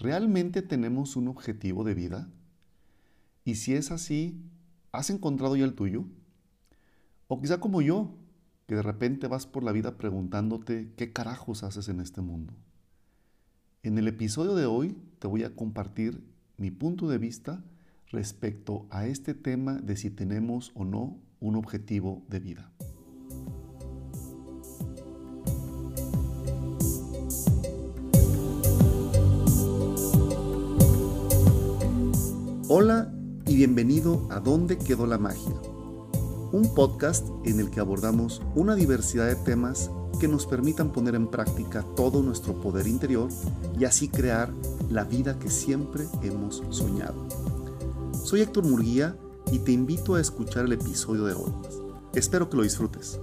¿realmente tenemos un objetivo de vida? Y si es así, ¿has encontrado ya el tuyo? O quizá como yo, que de repente vas por la vida preguntándote qué carajos haces en este mundo. En el episodio de hoy te voy a compartir mi punto de vista respecto a este tema de si tenemos o no un objetivo de vida. Hola y bienvenido a ¿Dónde quedó la magia? Un podcast en el que abordamos una diversidad de temas que nos permitan poner en práctica todo nuestro poder interior y así crear la vida que siempre hemos soñado. Soy Héctor Murguía y te invito a escuchar el episodio de hoy. Espero que lo disfrutes.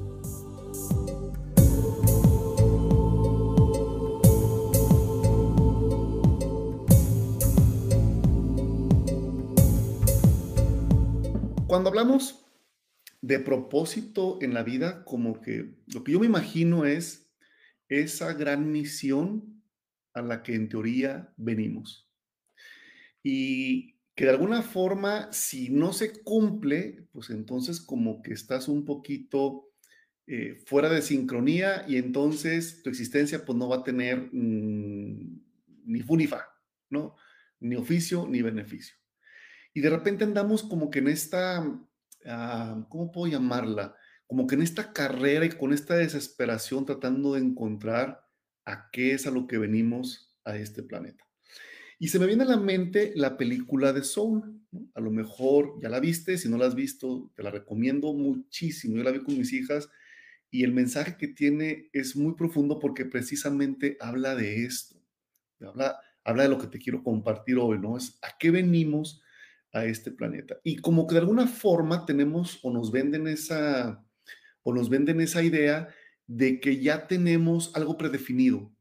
Cuando hablamos de propósito en la vida, como que lo que yo me imagino es esa gran misión a la que en teoría venimos. Y que de alguna forma, si no se cumple, pues entonces como que estás un poquito eh, fuera de sincronía y entonces tu existencia pues no va a tener mm, ni fu ni fa, ¿no? Ni oficio ni beneficio. Y de repente andamos como que en esta, ah, ¿cómo puedo llamarla? Como que en esta carrera y con esta desesperación tratando de encontrar a qué es a lo que venimos a este planeta. Y se me viene a la mente la película de Soul. A lo mejor ya la viste, si no la has visto, te la recomiendo muchísimo. Yo la vi con mis hijas y el mensaje que tiene es muy profundo porque precisamente habla de esto. Habla, habla de lo que te quiero compartir hoy, ¿no? Es a qué venimos a este planeta. Y como que de alguna forma tenemos o nos venden esa o nos venden esa idea de que ya tenemos algo predefinido.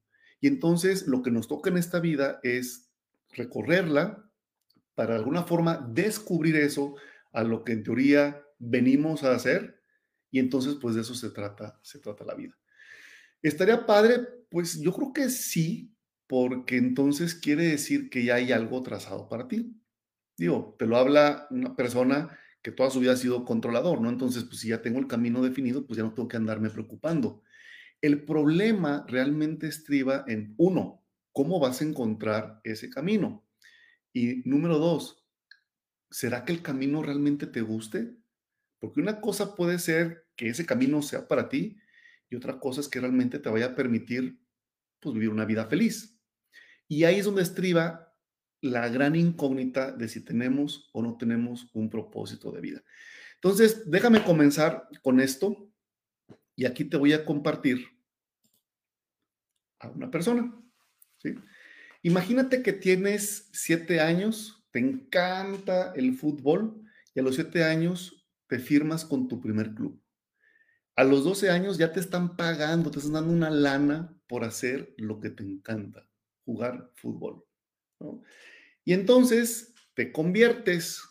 Y entonces lo que nos toca en esta vida es recorrerla para de alguna forma descubrir eso a lo que en teoría venimos a hacer y entonces pues de eso se trata, se trata la vida. ¿Estaría padre? Pues yo creo que sí, porque entonces quiere decir que ya hay algo trazado para ti. Digo, te lo habla una persona que toda su vida ha sido controlador, ¿no? Entonces, pues si ya tengo el camino definido, pues ya no tengo que andarme preocupando. El problema realmente estriba en, uno, cómo vas a encontrar ese camino. Y número dos, ¿será que el camino realmente te guste? Porque una cosa puede ser que ese camino sea para ti y otra cosa es que realmente te vaya a permitir pues, vivir una vida feliz. Y ahí es donde estriba la gran incógnita de si tenemos o no tenemos un propósito de vida. Entonces, déjame comenzar con esto y aquí te voy a compartir a una persona. Imagínate que tienes siete años, te encanta el fútbol y a los siete años te firmas con tu primer club. A los 12 años ya te están pagando, te están dando una lana por hacer lo que te encanta, jugar fútbol. Y entonces te conviertes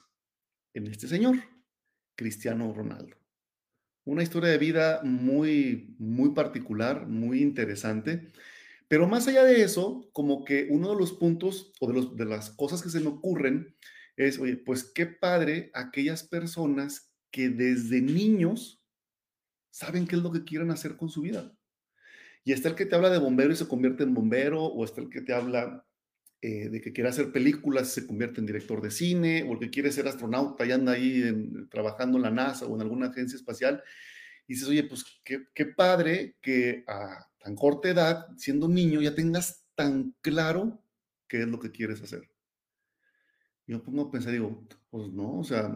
en este señor, Cristiano Ronaldo. Una historia de vida muy, muy particular, muy interesante. Pero más allá de eso, como que uno de los puntos o de, los, de las cosas que se me ocurren es, oye, pues qué padre aquellas personas que desde niños saben qué es lo que quieren hacer con su vida. Y está el que te habla de bombero y se convierte en bombero, o está el que te habla eh, de que quiere hacer películas, se convierte en director de cine, o el que quiere ser astronauta y anda ahí trabajando en la NASA o en alguna agencia espacial, y dices, oye, pues qué, qué padre que a tan corta edad, siendo niño, ya tengas tan claro qué es lo que quieres hacer. Yo pongo a pensar, digo, pues no, o sea,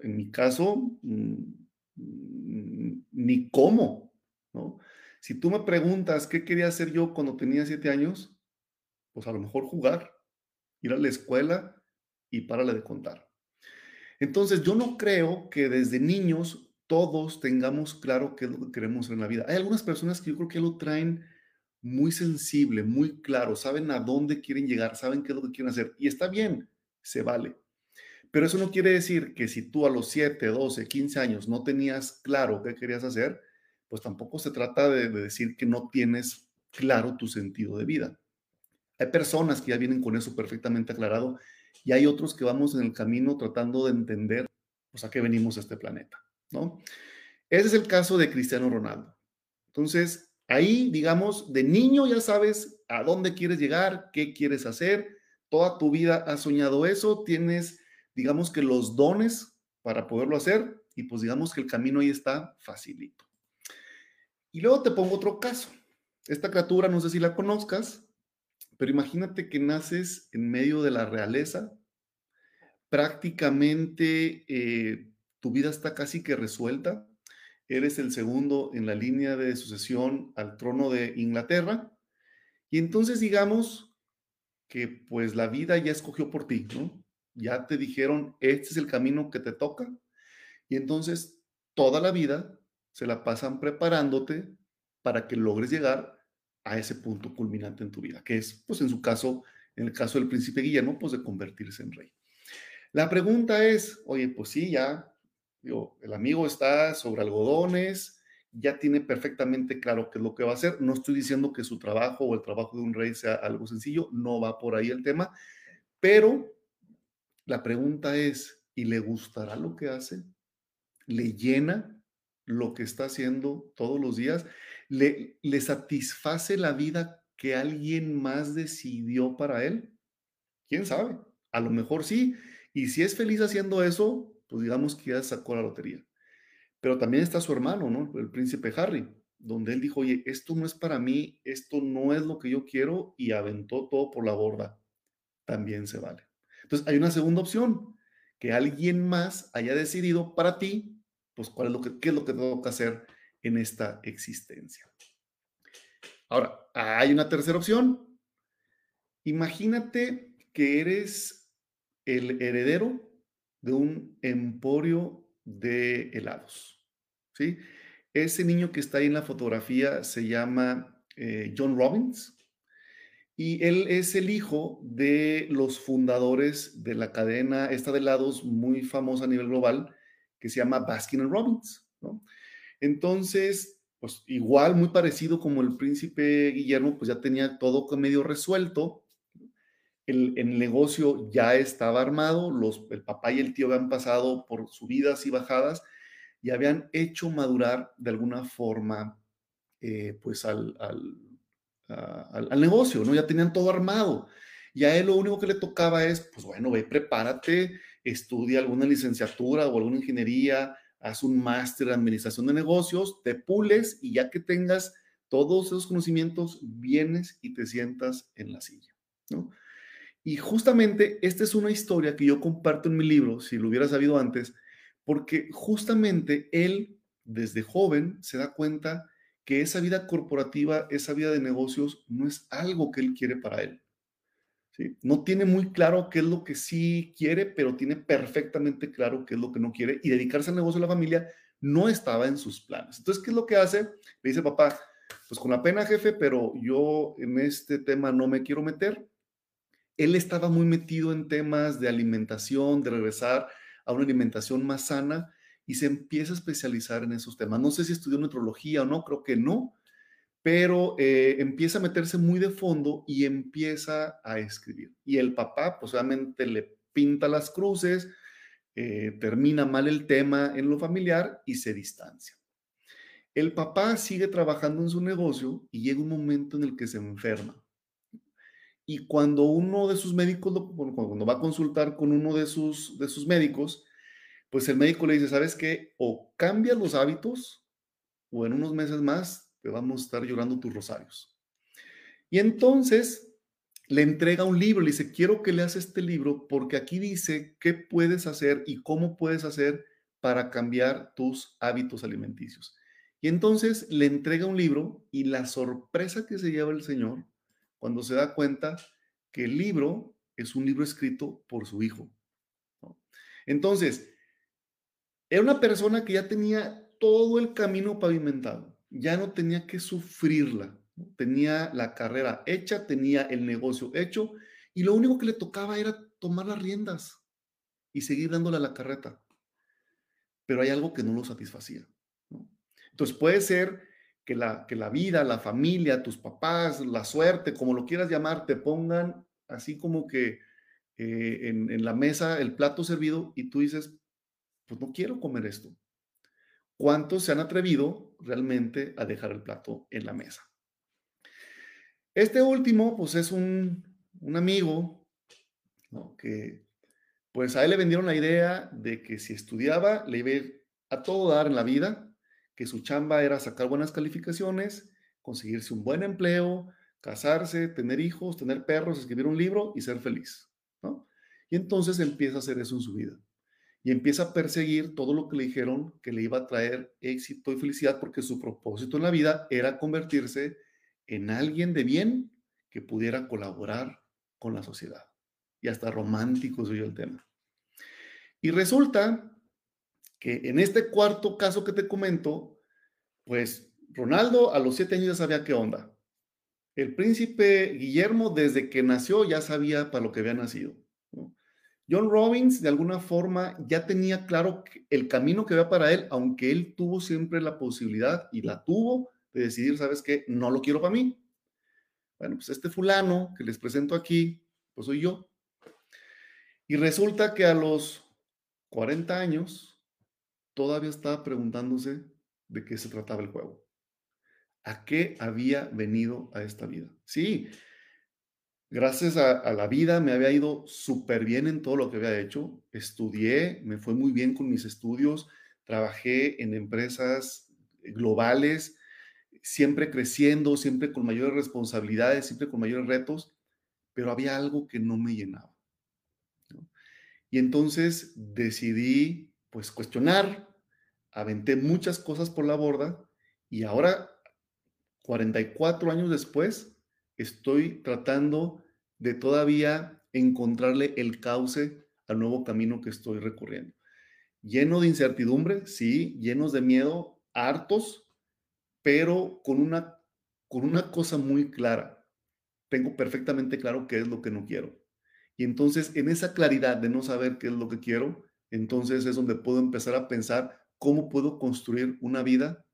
en mi caso, mm, ni cómo, ¿no? Si tú me preguntas qué quería hacer yo cuando tenía siete años, pues a lo mejor jugar, ir a la escuela y párale de contar. Entonces, yo no creo que desde niños todos tengamos claro qué es lo que queremos en la vida. Hay algunas personas que yo creo que lo traen muy sensible, muy claro, saben a dónde quieren llegar, saben qué es lo que quieren hacer. Y está bien, se vale. Pero eso no quiere decir que si tú a los 7, 12, 15 años no tenías claro qué querías hacer, pues tampoco se trata de, de decir que no tienes claro tu sentido de vida. Hay personas que ya vienen con eso perfectamente aclarado y hay otros que vamos en el camino tratando de entender pues, a qué venimos a este planeta, ¿no? Ese es el caso de Cristiano Ronaldo. Entonces, ahí, digamos, de niño ya sabes a dónde quieres llegar, qué quieres hacer, toda tu vida has soñado eso, tienes, digamos que los dones para poderlo hacer y pues digamos que el camino ahí está facilito. Y luego te pongo otro caso. Esta criatura, no sé si la conozcas, pero imagínate que naces en medio de la realeza, prácticamente eh, tu vida está casi que resuelta, eres el segundo en la línea de sucesión al trono de Inglaterra, y entonces digamos que pues la vida ya escogió por ti, ¿no? Ya te dijeron, este es el camino que te toca, y entonces toda la vida se la pasan preparándote para que logres llegar a ese punto culminante en tu vida, que es, pues en su caso, en el caso del príncipe Guillermo, pues de convertirse en rey. La pregunta es, oye, pues sí, ya, el amigo está sobre algodones, ya tiene perfectamente claro qué es lo que va a hacer. No estoy diciendo que su trabajo o el trabajo de un rey sea algo sencillo, no va por ahí el tema, pero la pregunta es, ¿y le gustará lo que hace? ¿Le llena lo que está haciendo todos los días? ¿Le, satisface la vida que alguien más decidió para él? ¿Quién sabe? A lo mejor sí. Y si es feliz haciendo eso, pues digamos que ya sacó la lotería. Pero también está su hermano, ¿no? El príncipe Harry, donde él dijo, oye, esto no es para mí, esto no es lo que yo quiero y aventó todo por la borda. También se vale. Entonces hay una segunda opción, que alguien más haya decidido para ti, pues cuál es lo que, qué es lo que tengo que hacer en esta existencia. Ahora, hay una tercera opción. Imagínate que eres el heredero de un emporio de helados. ¿sí? Ese niño que está ahí en la fotografía se llama eh, John Robbins y él es el hijo de los fundadores de la cadena esta de helados muy famosa a nivel global que se llama Baskin Robbins. ¿no? Entonces, pues igual, muy parecido como el príncipe Guillermo, pues ya tenía todo medio resuelto. El, el negocio ya estaba armado, los, el papá y el tío habían pasado por subidas y bajadas y habían hecho madurar de alguna forma eh, pues al, al, al, negocio, ¿no? Ya tenían todo armado. Y a él lo único que le tocaba es, pues bueno, ve, prepárate, estudia alguna licenciatura o alguna ingeniería, haz un máster de administración de negocios, te pules y ya que tengas todos esos conocimientos, vienes y te sientas en la silla, ¿no? Y justamente esta es una historia que yo comparto en mi libro, si lo hubiera sabido antes, porque justamente él, desde joven, se da cuenta que esa vida corporativa, esa vida de negocios, no es algo que él quiere para él. No tiene muy claro qué es lo que sí quiere, pero tiene perfectamente claro qué es lo que no quiere y dedicarse al negocio de la familia no estaba en sus planes. Entonces, ¿qué es lo que hace? Le dice, papá, pues con la pena, jefe, pero yo en este tema no me quiero meter. Él estaba muy metido en temas de alimentación, de regresar a una alimentación más sana y se empieza a especializar en esos temas. No sé si estudió nutrología o no, creo que no, pero eh, empieza a meterse muy de fondo y empieza a escribir. Y el papá, pues obviamente le pinta las cruces, eh, termina mal el tema en lo familiar y se distancia. El papá sigue trabajando en su negocio y llega un momento en el que se enferma. Y cuando uno de sus médicos, cuando va a consultar con uno de sus, de sus médicos, pues el médico le dice, ¿sabes qué? O cambia los hábitos o en unos meses más vamos a estar llorando tus rosarios. Y entonces le entrega un libro, le dice, quiero que leas este libro porque aquí dice qué puedes hacer y cómo puedes hacer para cambiar tus hábitos alimenticios. Y entonces le entrega un libro y la sorpresa que se lleva el Señor cuando se da cuenta que el libro es un libro escrito por su hijo. Entonces, era una persona que ya tenía todo el camino pavimentado ya no tenía que sufrirla. Tenía la carrera hecha, tenía el negocio hecho y lo único que le tocaba era tomar las riendas y seguir dándole a la carreta. Pero hay algo que no lo satisfacía. Entonces puede ser que la, que la vida, la familia, tus papás, la suerte, como lo quieras llamar, te pongan así como que eh, en, en la mesa el plato servido y tú dices, pues no quiero comer esto. ¿Cuántos se han atrevido realmente a dejar el plato en la mesa? Este último, pues es un, un amigo que, pues a él le vendieron la idea de que si estudiaba, le iba a todo dar en la vida, que su chamba era sacar buenas calificaciones, conseguirse un buen empleo, casarse, tener hijos, tener perros, escribir un libro y ser feliz, ¿no? Y entonces empieza a hacer eso en su vida. Y empieza a perseguir todo lo que le dijeron que le iba a traer éxito y felicidad porque su propósito en la vida era convertirse en alguien de bien que pudiera colaborar con la sociedad. Y hasta romántico soy el tema. Y resulta que en este cuarto caso que te comento, pues Ronaldo a los siete años ya sabía qué onda. El príncipe Guillermo desde que nació ya sabía para lo que había nacido. John Robbins de alguna forma ya tenía claro el camino que había para él, aunque él tuvo siempre la posibilidad y la tuvo de decidir, ¿sabes qué? No lo quiero para mí. Bueno, pues este fulano que les presento aquí, pues soy yo. Y resulta que a los 40 años todavía estaba preguntándose de qué se trataba el juego. ¿A qué había venido a esta vida? Sí, gracias a, la vida me había ido súper bien en todo lo que había hecho. Estudié, me fue muy bien con mis estudios, trabajé en empresas globales, siempre creciendo, siempre con mayores responsabilidades, siempre con mayores retos, pero había algo que no me llenaba. Y entonces decidí, pues, cuestionar, aventé muchas cosas por la borda y ahora, 44 años después, estoy tratando de todavía encontrarle el cauce al nuevo camino que estoy recorriendo. Lleno de incertidumbre, sí, llenos de miedo, hartos, pero con una, con una cosa muy clara. Tengo perfectamente claro qué es lo que no quiero. Y entonces, en esa claridad de no saber qué es lo que quiero, entonces es donde puedo empezar a pensar cómo puedo construir una vida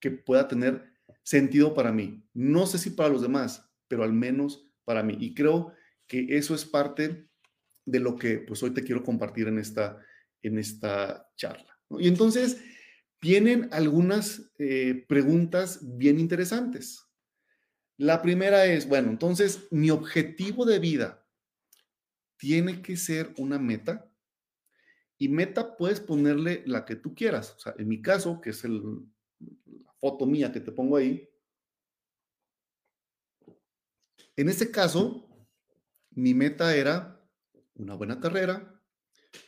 que pueda tener sentido para mí. No sé si para los demás, pero al menos para mí. Y creo que eso es parte de lo que pues hoy te quiero compartir en esta, en esta charla. Y entonces, vienen algunas eh, preguntas bien interesantes. La primera es, bueno, entonces, mi objetivo de vida tiene que ser una meta. Y meta puedes ponerle la que tú quieras. O sea, en mi caso, que es el, la foto mía que te pongo ahí, en este caso, mi meta era una buena carrera,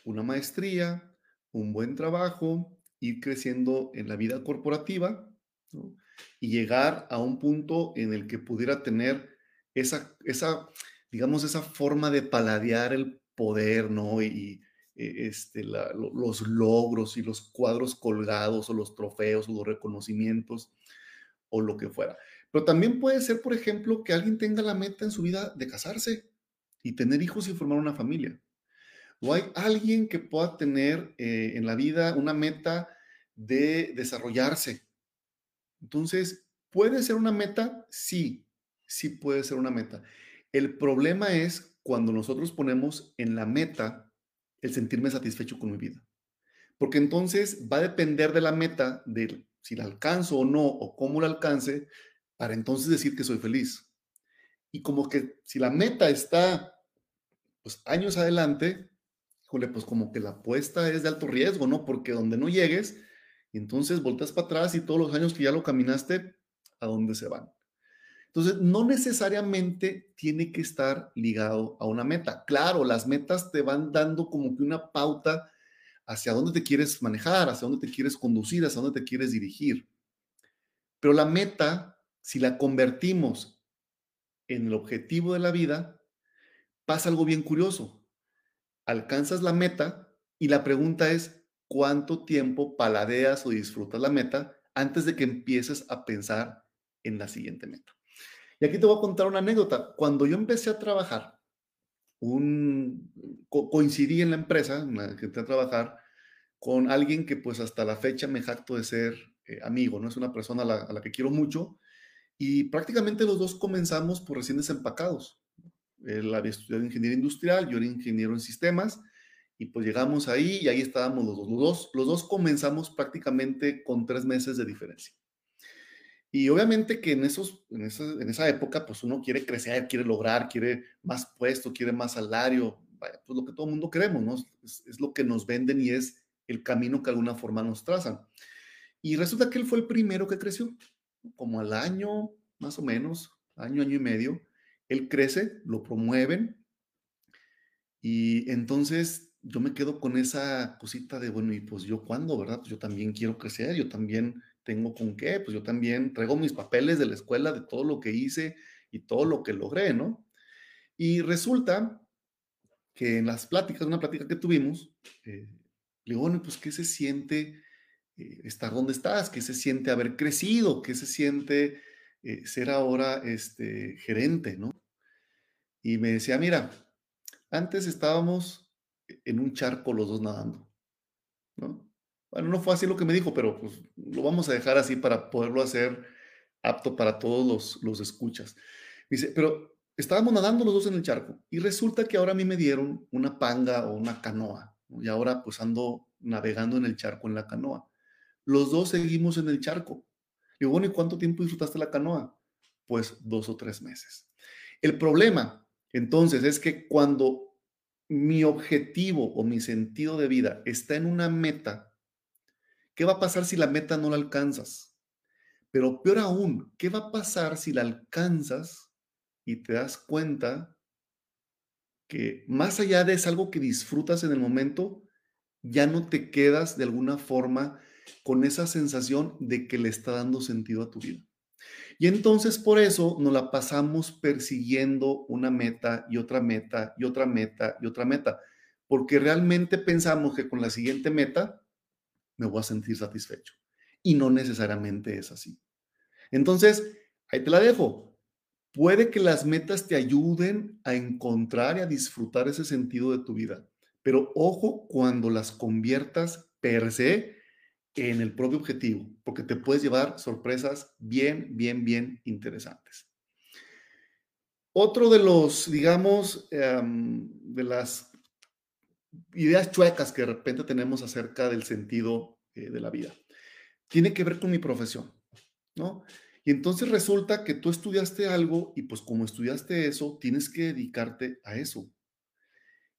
una maestría, un buen trabajo, ir creciendo en la vida corporativa y llegar a un punto en el que pudiera tener esa, esa, digamos, esa forma de paladear el poder, ¿no? Y, e, este, los logros y los cuadros colgados o los trofeos o los reconocimientos o lo que fuera. Pero también puede ser, por ejemplo, que alguien tenga la meta en su vida de casarse y tener hijos y formar una familia. O hay alguien que pueda tener eh, en la vida una meta de desarrollarse. Entonces, ¿puede ser una meta? Sí, sí puede ser una meta. El problema es cuando nosotros ponemos en la meta el sentirme satisfecho con mi vida. Porque entonces va a depender de la meta, de si la alcanzo o no, o cómo la alcance, para entonces decir que soy feliz. Y como que si la meta está pues años adelante, híjole, pues como que la apuesta es de alto riesgo, ¿no? Porque donde no llegues, entonces volteas para atrás y todos los años que ya lo caminaste, ¿a dónde se van? Entonces, no necesariamente tiene que estar ligado a una meta. Claro, las metas te van dando como que una pauta hacia dónde te quieres manejar, hacia dónde te quieres conducir, hacia dónde te quieres dirigir. Pero la meta, si la convertimos en el objetivo de la vida, pasa algo bien curioso. Alcanzas la meta y la pregunta es, cuánto tiempo paladeas o disfrutas la meta antes de que empieces a pensar en la siguiente meta. Y aquí te voy a contar una anécdota. Cuando yo empecé a trabajar, coincidí en la empresa en la que entré a trabajar con alguien que pues hasta la fecha me jacto de ser eh, amigo, ¿no? Es una persona a la, que quiero mucho y prácticamente los dos comenzamos por recién desempacados. Él había estudiado ingeniería industrial, yo era ingeniero en sistemas y pues llegamos ahí y ahí estábamos. Los dos, los dos comenzamos prácticamente con tres meses de diferencia. Y obviamente que en, esos, en, esa, en esa época, pues uno quiere crecer, quiere lograr, quiere más puesto, quiere más salario, vaya, pues lo que todo el mundo queremos, ¿no? Es, es, lo que nos venden y es el camino que de alguna forma nos trazan. Y resulta que él fue el primero que creció, como al año, más o menos, año, año y medio. Él crece, lo promueven y entonces yo me quedo con esa cosita de, bueno, y pues yo cuándo, ¿verdad? Pues yo también quiero crecer, yo también tengo con qué, pues yo también traigo mis papeles de la escuela, de todo lo que hice y todo lo que logré, ¿no? Y resulta que en las pláticas, una plática que tuvimos, eh, le digo, bueno, pues ¿qué se siente eh, estar donde estás? ¿Qué se siente haber crecido? ¿Qué se siente eh, ser ahora este, gerente, ¿no? Y me decía, mira, antes estábamos en un charco los dos nadando, ¿no? No fue así lo que me dijo, pero pues lo vamos a dejar así para poderlo hacer apto para todos los, los escuchas. Dice, pero estábamos nadando los dos en el charco y resulta que ahora a mí me dieron una panga o una canoa ¿no? y ahora pues ando navegando en el charco en la canoa. Los dos seguimos en el charco. Y bueno, ¿y cuánto tiempo disfrutaste la canoa? Pues dos o tres meses. El problema, entonces, es que cuando mi objetivo o mi sentido de vida está en una meta, ¿qué va a pasar si la meta no la alcanzas? Pero peor aún, ¿qué va a pasar si la alcanzas y te das cuenta que más allá de es algo que disfrutas en el momento, ya no te quedas de alguna forma con esa sensación de que le está dando sentido a tu vida? Y entonces por eso nos la pasamos persiguiendo una meta y otra meta y otra meta y otra meta, porque realmente pensamos que con la siguiente meta me voy a sentir satisfecho. Y no necesariamente es así. Entonces, ahí te la dejo. Puede que las metas te ayuden a encontrar y a disfrutar ese sentido de tu vida, pero ojo cuando las conviertas per se en el propio objetivo, porque te puedes llevar sorpresas bien, bien, bien interesantes. Otro de los, digamos, um, de las ideas chuecas que de repente tenemos acerca del sentido eh, de la vida, tiene que ver con mi profesión, ¿no? Y entonces resulta que tú estudiaste algo y pues como estudiaste eso, tienes que dedicarte a eso.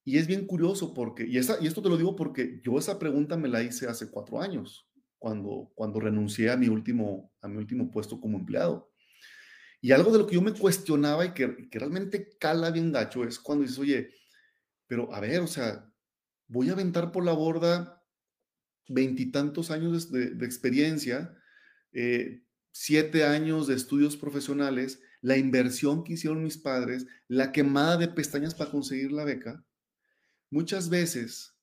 Y es bien curioso porque, y, esa, y esto te lo digo porque yo esa pregunta me la hice hace cuatro años, cuando, cuando renuncié a mi, último, a mi último puesto como empleado. Y algo de lo que yo me cuestionaba y que, que realmente cala bien gacho es cuando dices, oye, pero a ver, o sea, voy a aventar por la borda veintitantos años de, experiencia, eh, siete años de estudios profesionales, la inversión que hicieron mis padres, la quemada de pestañas para conseguir la beca, Muchas veces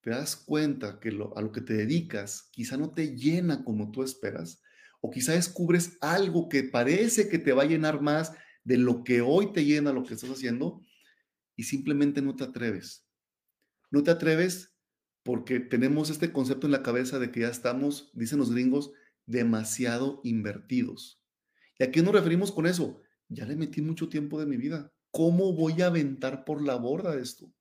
te das cuenta que a lo que te dedicas quizá no te llena como tú esperas, o quizá descubres algo que parece que te va a llenar más de lo que hoy te llena lo que estás haciendo, y simplemente no te atreves. No te atreves porque tenemos este concepto en la cabeza de que ya estamos, dicen los gringos, demasiado invertidos. ¿Y a qué nos referimos con eso? Ya le metí mucho tiempo de mi vida. ¿Cómo voy a aventar por la borda esto?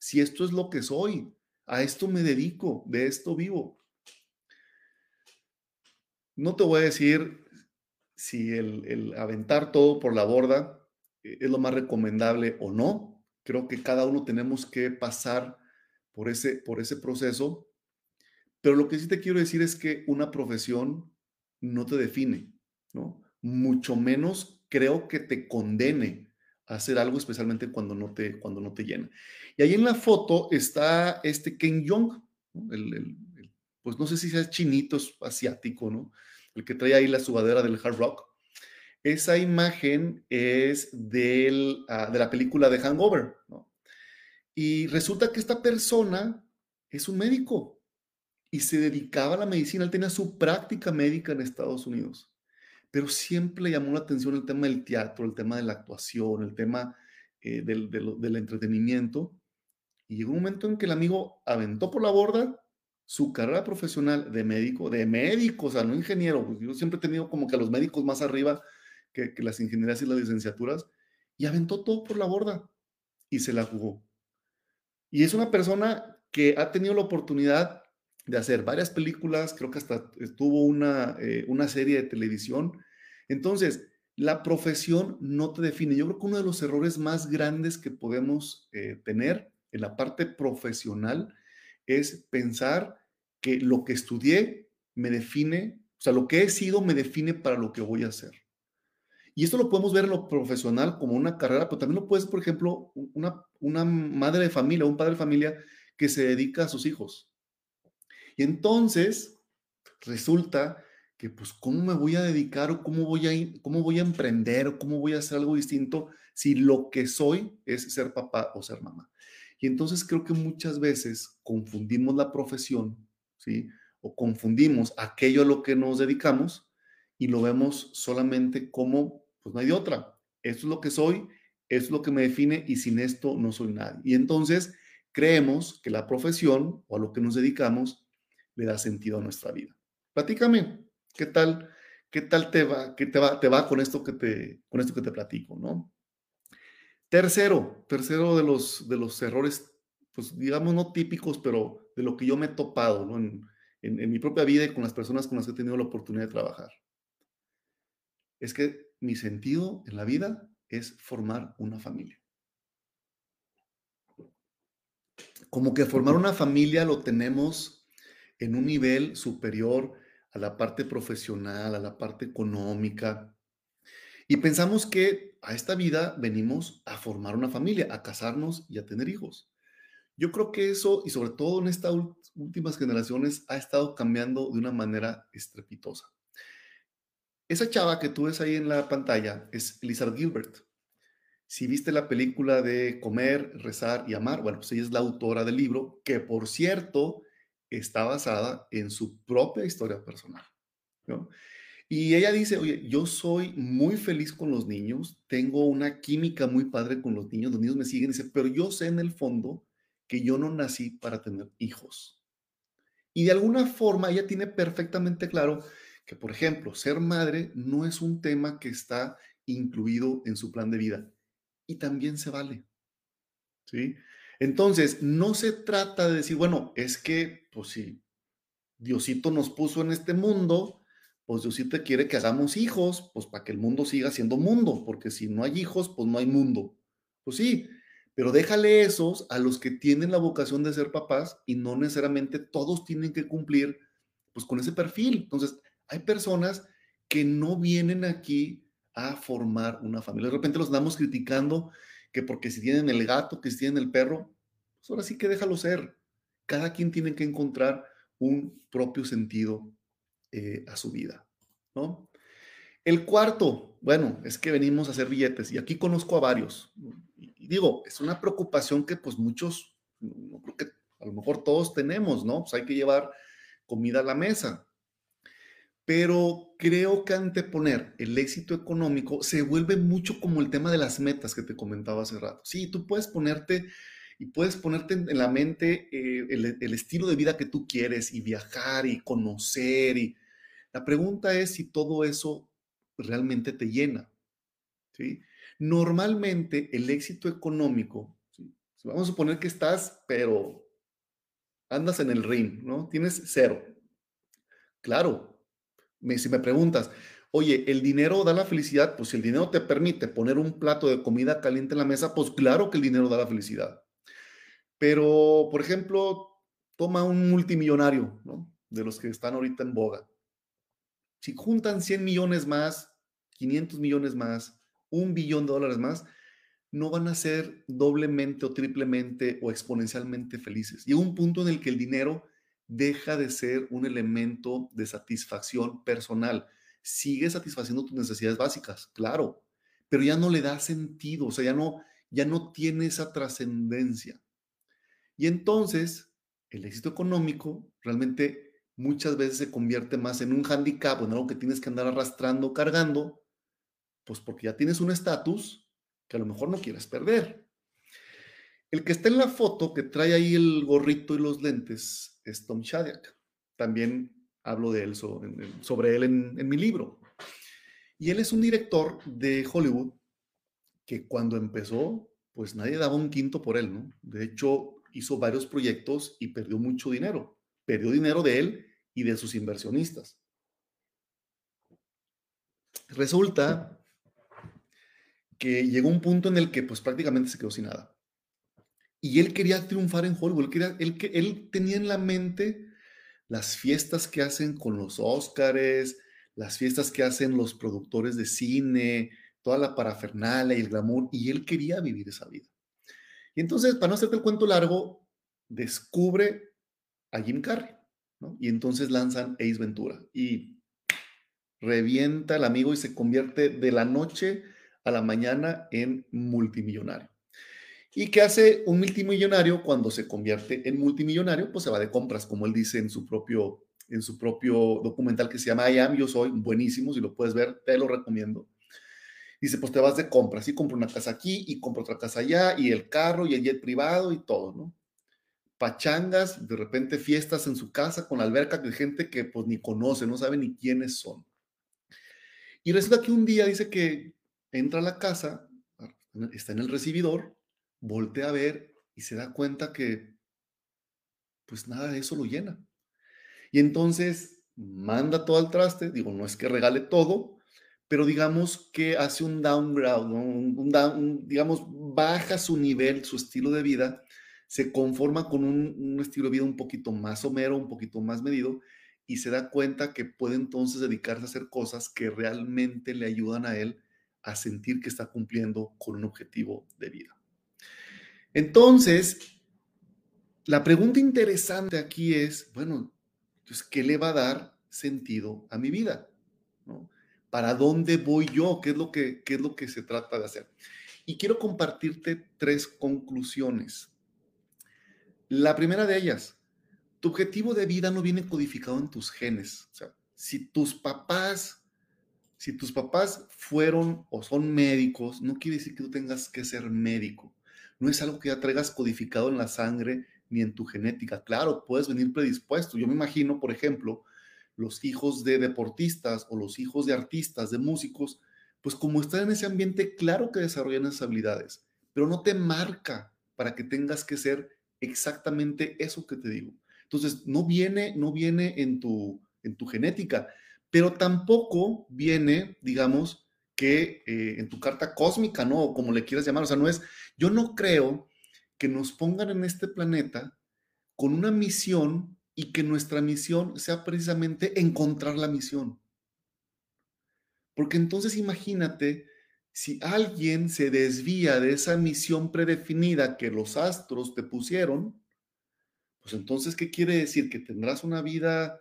si esto es lo que soy, a esto me dedico, de esto vivo. No te voy a decir si el, aventar todo por la borda eh, es lo más recomendable o no. Creo que cada uno tenemos que pasar por ese, por ese proceso. Pero lo que sí te quiero decir es que una profesión no te define, ¿no? Mucho menos creo que te condene hacer algo, especialmente cuando no te, cuando no te llena. Y ahí en la foto está este Ken Jong, el, pues no sé si sea chinito, es asiático, ¿no? El que trae ahí la subadera del hard rock. Esa imagen es del, uh, de la película de Hangover, ¿no? Y resulta que esta persona es un médico y se dedicaba a la medicina. Él tenía su práctica médica en Estados Unidos pero siempre llamó la atención el tema del teatro, el tema de la actuación, el tema eh, del, entretenimiento. Y llegó un momento en que el amigo aventó por la borda su carrera profesional de médico, de médico, o sea, no ingeniero, pues, yo siempre he tenido como que a los médicos más arriba que, que las ingenierías y las licenciaturas, y aventó todo por la borda y se la jugó. Y es una persona que ha tenido la oportunidad de hacer varias películas, creo que hasta estuvo una, eh, una serie de televisión. Entonces, la profesión no te define. Yo creo que uno de los errores más grandes que podemos eh, tener en la parte profesional es pensar que lo que estudié me define, o sea, lo que he sido me define para lo que voy a hacer. Y esto lo podemos ver en lo profesional como una carrera, pero también lo puedes, por ejemplo, una, una madre de familia, un padre de familia que se dedica a sus hijos. Y entonces resulta que, pues, ¿cómo me voy a dedicar o cómo voy a, cómo voy a emprender o cómo voy a hacer algo distinto si lo que soy es ser papá o ser mamá? Y entonces creo que muchas veces confundimos la profesión, ¿sí? O confundimos aquello a lo que nos dedicamos y lo vemos solamente como, pues no hay otra. Esto es lo que soy, esto es lo que me define y sin esto no soy nadie. Y entonces creemos que la profesión o a lo que nos dedicamos le da sentido a nuestra vida. Platícame, ¿qué tal? ¿Qué tal te va? ¿Qué te va, te va con esto que te, con esto que te platico, no? Tercero, tercero de los, de los errores, pues digamos no típicos, pero de lo que yo me he topado ¿no? en, en mi propia vida y con las personas con las que he tenido la oportunidad de trabajar. Es que mi sentido en la vida es formar una familia. como que formar una familia lo tenemos en un nivel superior a la parte profesional, a la parte económica. Y pensamos que a esta vida venimos a formar una familia, a casarnos y a tener hijos. Yo creo que eso, y sobre todo en estas últimas generaciones, ha estado cambiando de una manera estrepitosa. Esa chava que tú ves ahí en la pantalla es Lizard Gilbert. Si viste la película de Comer, Rezar y Amar, bueno, pues ella es la autora del libro, que por cierto está basada en su propia historia personal. Y ella dice, oye, yo soy muy feliz con los niños, tengo una química muy padre con los niños, los niños me siguen, dice, pero yo sé en el fondo que yo no nací para tener hijos. Y de alguna forma ella tiene perfectamente claro que, por ejemplo, ser madre no es un tema que está incluido en su plan de vida y también se vale. ¿Sí? Entonces, no se trata de decir, bueno, es que, pues si Diosito nos puso en este mundo, pues Diosito quiere que hagamos hijos, pues para que el mundo siga siendo mundo, porque si no hay hijos, pues no hay mundo. Pues sí, pero déjale esos a los que tienen la vocación de ser papás y no necesariamente todos tienen que cumplir pues con ese perfil. Entonces, hay personas que no vienen aquí a formar una familia. De repente los andamos criticando que porque si tienen el gato, que si tienen el perro, pues ahora sí que déjalo ser. Cada quien tiene que encontrar un propio sentido eh, a su vida, ¿no? El cuarto, bueno, es que venimos a hacer billetes y aquí conozco a varios. Digo, es una preocupación que pues muchos, no a lo mejor todos tenemos, ¿no? Pues hay que llevar comida a la mesa pero creo que anteponer el éxito económico se vuelve mucho como el tema de las metas que te comentaba hace rato. Sí, tú puedes ponerte y puedes ponerte en la mente eh, el, estilo de vida que tú quieres y viajar y conocer. Y la pregunta es si todo eso realmente te llena. ¿sí? Normalmente el éxito económico, vamos a suponer que estás, pero andas en el ring, ¿no? Tienes cero. Claro, si me preguntas, oye, ¿el dinero da la felicidad? Pues si el dinero te permite poner un plato de comida caliente en la mesa, pues claro que el dinero da la felicidad. Pero, por ejemplo, toma un multimillonario, ¿no? De los que están ahorita en boga. Si juntan 100 millones más, 500 millones más, un billón de dólares más, no van a ser doblemente o triplemente o exponencialmente felices. Llega un punto en el que el dinero deja de ser un elemento de satisfacción personal. Sigue satisfaciendo tus necesidades básicas, claro, pero ya no le da sentido, o sea, ya no, ya no tiene esa trascendencia. Y entonces, el éxito económico realmente muchas veces se convierte más en un handicap, en algo que tienes que andar arrastrando, cargando, pues porque ya tienes un estatus que a lo mejor no quieres perder. El que está en la foto, que trae ahí el gorrito y los lentes, es Tom Shadyac. También hablo de él, sobre, él en, en mi libro. Y él es un director de Hollywood que cuando empezó, pues nadie daba un quinto por él, ¿no? De hecho, hizo varios proyectos y perdió mucho dinero. Perdió dinero de él y de sus inversionistas. Resulta que llegó un punto en el que pues prácticamente se quedó sin nada. Y él quería triunfar en Hollywood, él, él, tenía en la mente las fiestas que hacen con los Óscares, las fiestas que hacen los productores de cine, toda la parafernalia y el glamour, y él quería vivir esa vida. Y entonces, para no hacerte el cuento largo, descubre a Jim Carrey. Y entonces lanzan Ace Ventura y revienta el amigo y se convierte de la noche a la mañana en multimillonario. ¿Y qué hace un multimillonario cuando se convierte en multimillonario? Pues se va de compras, como él dice en su propio, en su propio documental que se llama I Am, Yo Soy, buenísimo, si lo puedes ver, te lo recomiendo. Dice, pues te vas de compras y compro una casa aquí y compro otra casa allá y el carro y el jet privado y todo, ¿no? Pachangas, de repente fiestas en su casa con alberca de gente que pues ni conoce, no sabe ni quiénes son. Y resulta que un día dice que entra a la casa, está en el recibidor, voltea a ver y se da cuenta que pues nada de eso lo llena. Y entonces manda todo al traste, digo, no es que regale todo, pero digamos que hace un downgrade, un, digamos, baja su nivel, su estilo de vida, se conforma con un, estilo de vida un poquito más somero, un poquito más medido, y se da cuenta que puede entonces dedicarse a hacer cosas que realmente le ayudan a él a sentir que está cumpliendo con un objetivo de vida. Entonces, la pregunta interesante aquí es, bueno, pues, ¿qué le va a dar sentido a mi vida? ¿Para dónde voy yo? ¿Qué es lo que, qué es lo que se trata de hacer? Y quiero compartirte tres conclusiones. La primera de ellas, tu objetivo de vida no viene codificado en tus genes. Si tus papás, si tus papás fueron o son médicos, no quiere decir que tú tengas que ser médico. No es algo que ya traigas codificado en la sangre ni en tu genética. Claro, puedes venir predispuesto. Yo me imagino, por ejemplo, los hijos de deportistas o los hijos de artistas, de músicos, pues como están en ese ambiente, claro que desarrollan esas habilidades, pero no te marca para que tengas que ser exactamente eso que te digo. Entonces, no viene, no viene en tu, en tu genética, pero tampoco viene, digamos, que eh, en tu carta cósmica, ¿no? Como le quieras llamar. O sea, no es, yo no creo que nos pongan en este planeta con una misión y que nuestra misión sea precisamente encontrar la misión. Porque entonces imagínate si alguien se desvía de esa misión predefinida que los astros te pusieron, pues entonces, ¿qué quiere decir? Que tendrás una vida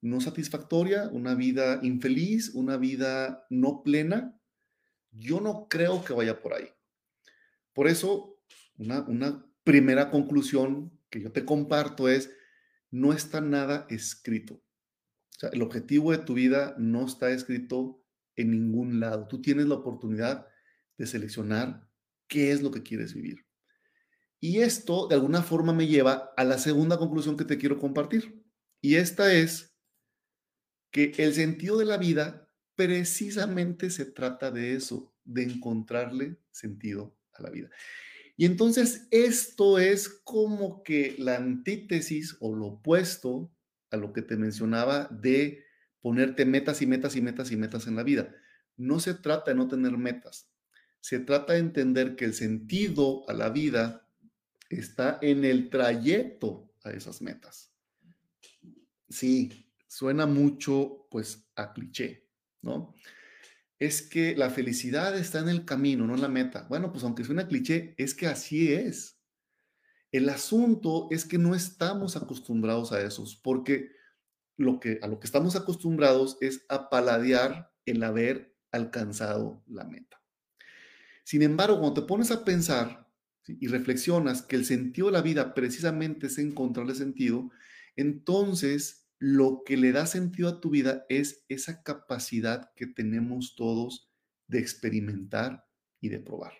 no satisfactoria, una vida infeliz, una vida no plena. Yo no creo que vaya por ahí. Por eso, una, primera conclusión que yo te comparto es, no está nada escrito. O sea, el objetivo de tu vida no está escrito en ningún lado. Tú tienes la oportunidad de seleccionar qué es lo que quieres vivir. Y esto de alguna forma me lleva a la segunda conclusión que te quiero compartir. Y esta es que el sentido de la vida precisamente se trata de eso, de encontrarle sentido a la vida. Y entonces esto es como que la antítesis o lo opuesto a lo que te mencionaba de ponerte metas y metas y metas y metas en la vida. No se trata de no tener metas, se trata de entender que el sentido a la vida está en el trayecto a esas metas. Sí, suena mucho pues a cliché, ¿no? es que la felicidad está en el camino, no en la meta. Bueno, pues aunque suena cliché, es que así es. El asunto es que no estamos acostumbrados a eso, porque lo que, a lo que estamos acostumbrados es a paladear el haber alcanzado la meta. Sin embargo, cuando te pones a pensar y reflexionas que el sentido de la vida precisamente es encontrarle sentido, entonces lo que le da sentido a tu vida es esa capacidad que tenemos todos de experimentar y de probar.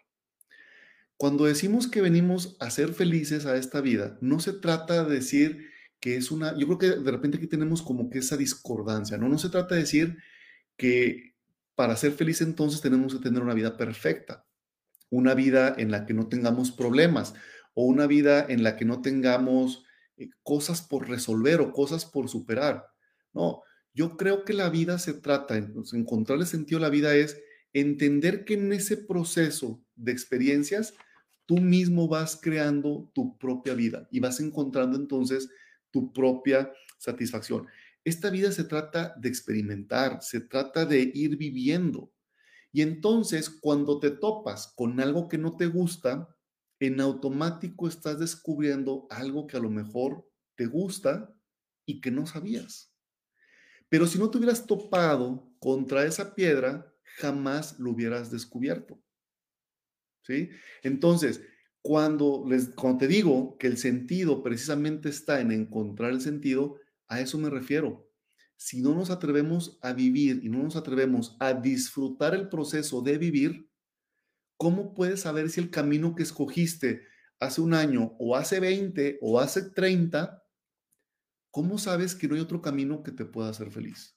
cuando decimos que venimos a ser felices a esta vida, no se trata de decir que es una, yo creo que de repente aquí tenemos como que esa discordancia, ¿no? No se trata de decir que para ser feliz entonces tenemos que tener una vida perfecta, una vida en la que no tengamos problemas o una vida en la que no tengamos eh, cosas por resolver o cosas por superar. No, yo creo que la vida se trata, encontrar el sentido de la vida es entender que en ese proceso de experiencias tú mismo vas creando tu propia vida y vas encontrando entonces tu propia satisfacción. Esta vida se trata de experimentar, se trata de ir viviendo. Y entonces cuando te topas con algo que no te gusta, en automático estás descubriendo algo que a lo mejor te gusta y que no sabías. Pero si no te hubieras topado contra esa piedra, jamás lo hubieras descubierto. ¿sí? Entonces, cuando, les, cuando te digo que el sentido precisamente está en encontrar el sentido, a eso me refiero. Si no nos atrevemos a vivir y no nos atrevemos a disfrutar el proceso de vivir, ¿cómo puedes saber si el camino que escogiste hace un año o hace 20 o hace 30, cómo sabes que no hay otro camino que te pueda hacer feliz?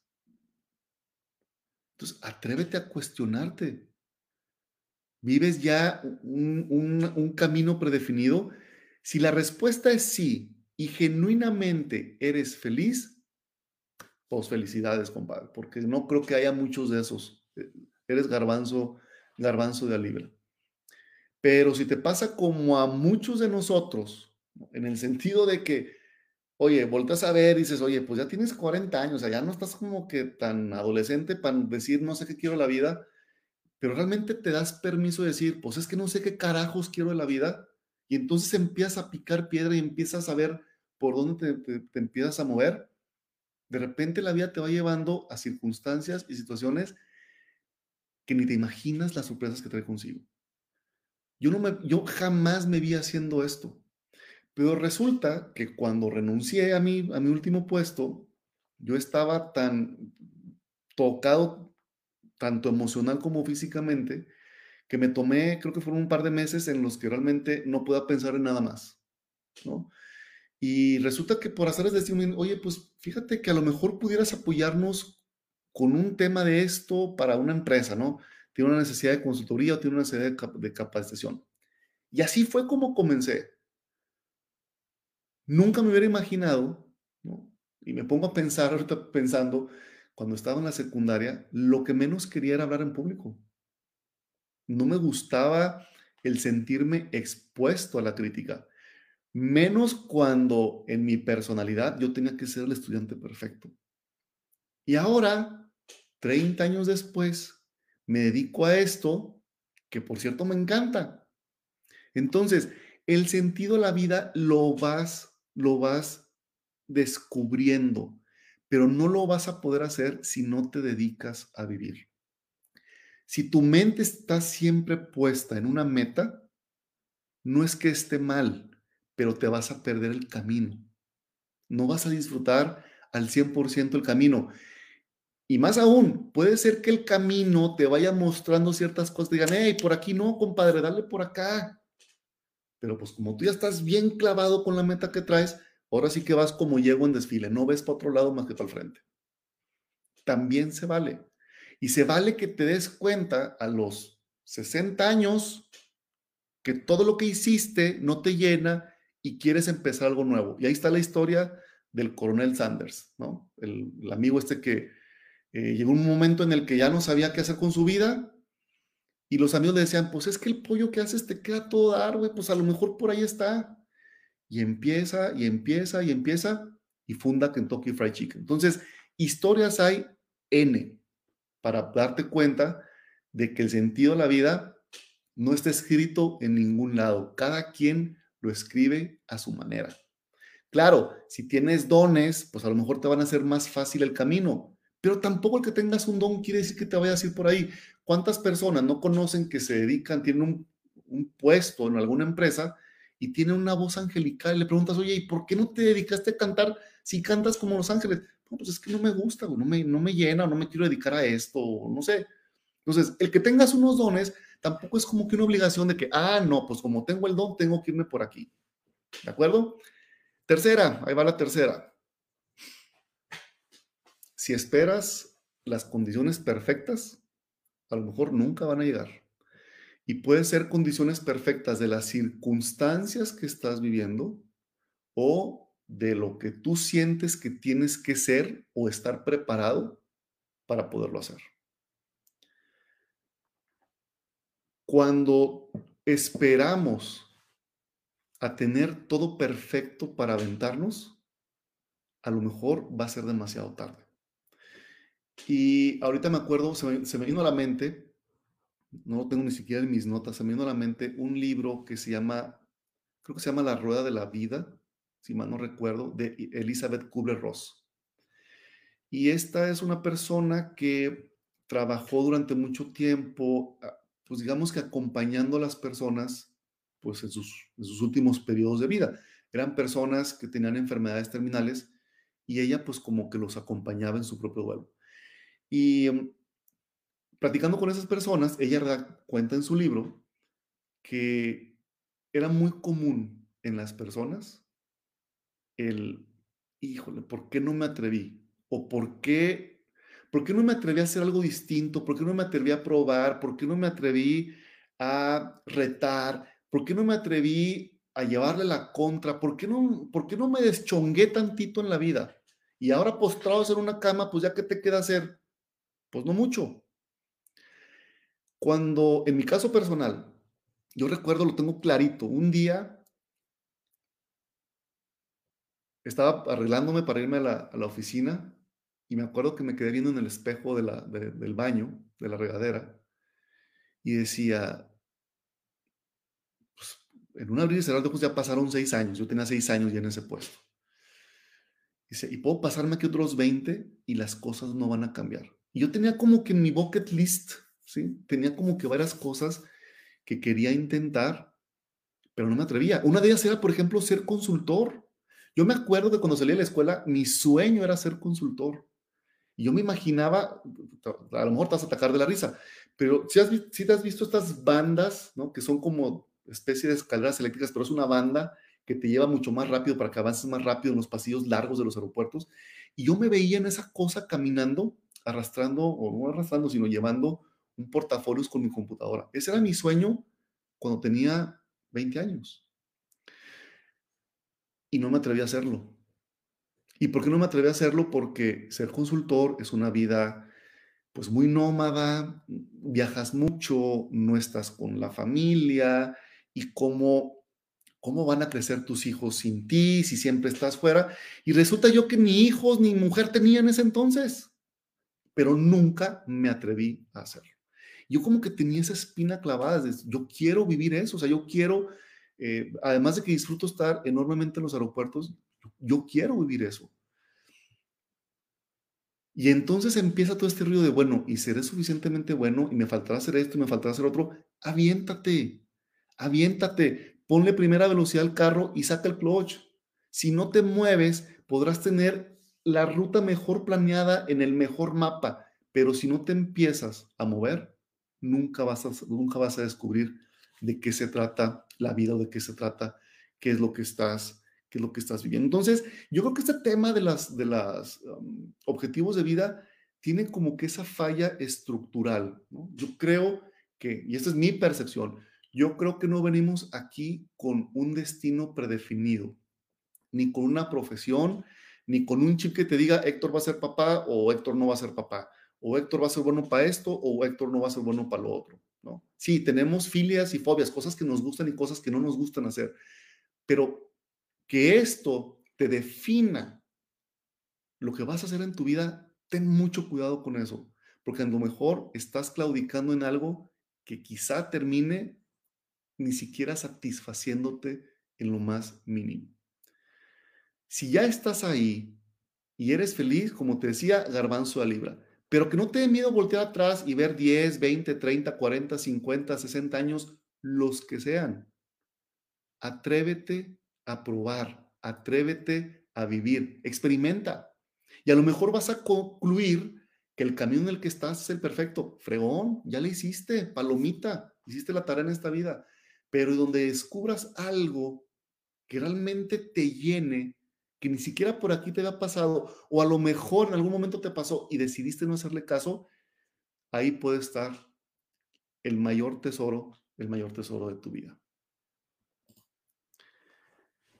Entonces, atrévete a cuestionarte ¿Vives ya un, camino predefinido? Si la respuesta es sí y genuinamente eres feliz, pues felicidades, compadre, porque no creo que haya muchos de esos. Eh, eres garbanzo, garbanzo de alibra. Pero si te pasa como a muchos de nosotros, en el sentido de que, oye, volteas a ver y dices, oye, pues ya tienes 40 años, ya no estás como que tan adolescente para decir, no sé qué quiero la vida, pero realmente te das permiso de decir, pues es que no sé qué carajos quiero de la vida, y entonces empiezas a picar piedra y empiezas a ver por dónde te, empiezas a mover. De repente la vida te va llevando a circunstancias y situaciones que ni te imaginas las sorpresas que trae consigo. Yo, no me, yo jamás me vi haciendo esto, pero resulta que cuando renuncié a mi, a mi último puesto, yo estaba tan tocado tanto emocional como físicamente, que me tomé, creo que fueron un par de meses en los que realmente no pueda pensar en nada más, ¿no? Y resulta que por hacer es decir, oye, pues fíjate que a lo mejor pudieras apoyarnos con un tema de esto para una empresa, ¿no? Tiene una necesidad de consultoría o tiene una necesidad de, capacitación. Y así fue como comencé. Nunca me hubiera imaginado, ¿no? Y me pongo a pensar, ahorita pensando, cuando estaba en la secundaria, lo que menos quería era hablar en público. No me gustaba el sentirme expuesto a la crítica, menos cuando en mi personalidad yo tenía que ser el estudiante perfecto. Y ahora, 30 años después, me dedico a esto, que por cierto me encanta. Entonces, el sentido de la vida lo vas, lo vas descubriendo pero no lo vas a poder hacer si no te dedicas a vivir. Si tu mente está siempre puesta en una meta, no es que esté mal, pero te vas a perder el camino. No vas a disfrutar al 100% el camino. Y más aún, puede ser que el camino te vaya mostrando ciertas cosas. Digan, hey, por aquí no, compadre, dale por acá. Pero pues como tú ya estás bien clavado con la meta que traes, Ahora sí que vas como llego en desfile, no ves para otro lado más que para el frente. También se vale. Y se vale que te des cuenta a los 60 años que todo lo que hiciste no te llena y quieres empezar algo nuevo. Y ahí está la historia del coronel Sanders, ¿no? El, amigo este que eh, llegó un momento en el que ya no sabía qué hacer con su vida y los amigos le decían, pues es que el pollo que haces te queda todo dar, güey, pues a lo mejor por ahí está y empieza y empieza y empieza y funda Kentucky Fried Chicken. Entonces, historias hay N para darte cuenta de que el sentido de la vida no está escrito en ningún lado. Cada quien lo escribe a su manera. Claro, si tienes dones, pues a lo mejor te van a hacer más fácil el camino, pero tampoco el que tengas un don quiere decir que te vayas a ir por ahí. ¿Cuántas personas no conocen que se dedican, tienen un, un puesto en alguna empresa y tiene una voz angelical. Le preguntas, oye, ¿y por qué no te dedicaste a cantar si cantas como los ángeles? pues es que no me gusta, no me, no me llena, no me quiero dedicar a esto, no sé. Entonces, el que tengas unos dones tampoco es como que una obligación de que, ah, no, pues como tengo el don, tengo que irme por aquí. ¿De acuerdo? Tercera, ahí va la tercera. Si esperas las condiciones perfectas, a lo mejor nunca van a llegar. Y puede ser condiciones perfectas de las circunstancias que estás viviendo o de lo que tú sientes que tienes que ser o estar preparado para poderlo hacer. Cuando esperamos a tener todo perfecto para aventarnos, a lo mejor va a ser demasiado tarde. Y ahorita me acuerdo, se me, se me, vino a la mente, no lo tengo ni siquiera en mis notas, se me vino a la mente un libro que se llama, creo que se llama La Rueda de la Vida, si mal no recuerdo, de Elizabeth Kubler-Ross. Y esta es una persona que trabajó durante mucho tiempo, ah, pues digamos que acompañando a las personas, pues en sus, en sus últimos periodos de vida. Eran personas que tenían enfermedades terminales y ella pues como que los acompañaba en su propio duelo. Y um, platicando con esas personas, ella cuenta en su libro que era muy común en las personas el, híjole, ¿por qué no me atreví? ¿O por qué, por qué no me atreví a hacer algo distinto? ¿Por qué no me atreví a probar? ¿Por qué no me atreví a retar? ¿Por qué no me atreví a llevarle la contra? ¿Por qué no, por qué no me deschongué tantito en la vida? Y ahora postrados en una cama, pues ya que te queda hacer, pues no mucho. Cuando, en mi caso personal, yo recuerdo, lo tengo clarito, un día estaba arreglándome para irme a la, oficina y me acuerdo que me quedé viendo en el espejo del baño, de la regadera, y decía, pues, en un abrir y cerrar de ojos ya pasaron seis años, yo tenía seis años ya en ese puesto. Dice, y puedo pasarme aquí otros 20 y las cosas no van a cambiar. Y yo tenía como que en mi bucket list, ¿sí? Tenía como que varias cosas que quería intentar, pero no me atrevía. Una de ellas era, por ejemplo, ser consultor. Yo me acuerdo de cuando salí de la escuela, mi sueño era ser consultor. Y yo me imaginaba, a lo mejor te vas a atacar de la risa, pero si, has, si te has visto estas bandas, ¿no? Que son como especie de escaleras eléctricas, pero es una banda que te lleva mucho más rápido para que avances más rápido en los pasillos largos de los aeropuertos. Y yo me veía en esa cosa caminando, arrastrando, o no arrastrando, sino llevando un portafolios con mi computadora. Ese era mi sueño cuando tenía 20 años y no me atreví a hacerlo. ¿Y por qué no me atreví a hacerlo? Porque ser consultor es una vida pues muy nómada, viajas mucho, no estás con la familia y cómo, cómo van a crecer tus hijos sin ti si siempre estás fuera. Y resulta yo que ni hijos ni mujer tenía en ese entonces, pero nunca me atreví a hacerlo. Yo como que tenía esa espina clavada, de, yo quiero vivir eso, o sea, yo quiero eh, además de que disfruto estar enormemente en los aeropuertos, yo quiero vivir eso. Y entonces empieza todo este río de, bueno, y seré suficientemente bueno, y me faltará hacer esto, y me faltará hacer otro. Aviéntate, aviéntate, ponle primera velocidad al carro y saca el clutch. Si no te mueves, podrás tener la ruta mejor planeada en el mejor mapa, pero si no te empiezas a mover, nunca vas a, nunca vas a descubrir de qué se trata la vida o de qué se trata, qué es lo que estás, qué es lo que estás viviendo. Entonces, yo creo que este tema de las, de las objetivos de vida tiene como que esa falla estructural. Yo creo que, y esta es mi percepción, yo creo que no venimos aquí con un destino predefinido, ni con una profesión, ni con un chip que te diga Héctor va a ser papá o Héctor no va a ser papá, o Héctor va a ser bueno para esto o Héctor no va a ser bueno para lo otro. ¿no? Sí, tenemos filias y fobias, cosas que nos gustan y cosas que no nos gustan hacer, pero que esto te defina lo que vas a hacer en tu vida, ten mucho cuidado con eso, porque a lo mejor estás claudicando en algo que quizá termine ni siquiera satisfaciéndote en lo más mínimo. Si ya estás ahí y eres feliz, como te decía, garbanzo a libra pero que no te dé miedo voltear atrás y ver 10, 20, 30, 40, 50, 60 años, los que sean. Atrévete a probar, atrévete a vivir, experimenta. Y a lo mejor vas a concluir que el camino en el que estás es el perfecto. Fregón, ya le hiciste, palomita. hiciste la tarea en esta vida, pero donde descubras algo que realmente te llene, que ni siquiera por aquí te había pasado, o a lo mejor en algún momento te pasó y decidiste no hacerle caso, ahí puede estar el mayor tesoro, el mayor tesoro de tu vida.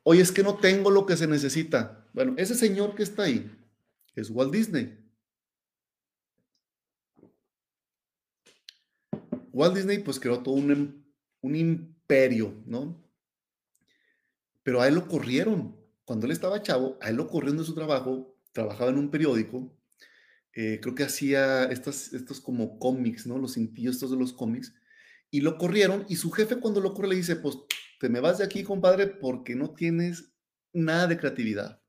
Oye, es que no tengo lo que se necesita. Bueno, ese señor que está ahí es Walt Disney. Walt Disney pues creó todo un, un imperio, ¿no? Pero a él lo corrieron cuando él estaba chavo, a él lo corrieron de su trabajo, trabajaba en un periódico, eh, creo que hacía estas, estos como cómics, ¿no? Los cintillos estos de los cómics, y lo corrieron, y su jefe cuando lo corre le dice, pues te me vas de aquí, compadre, porque no tienes nada de creatividad.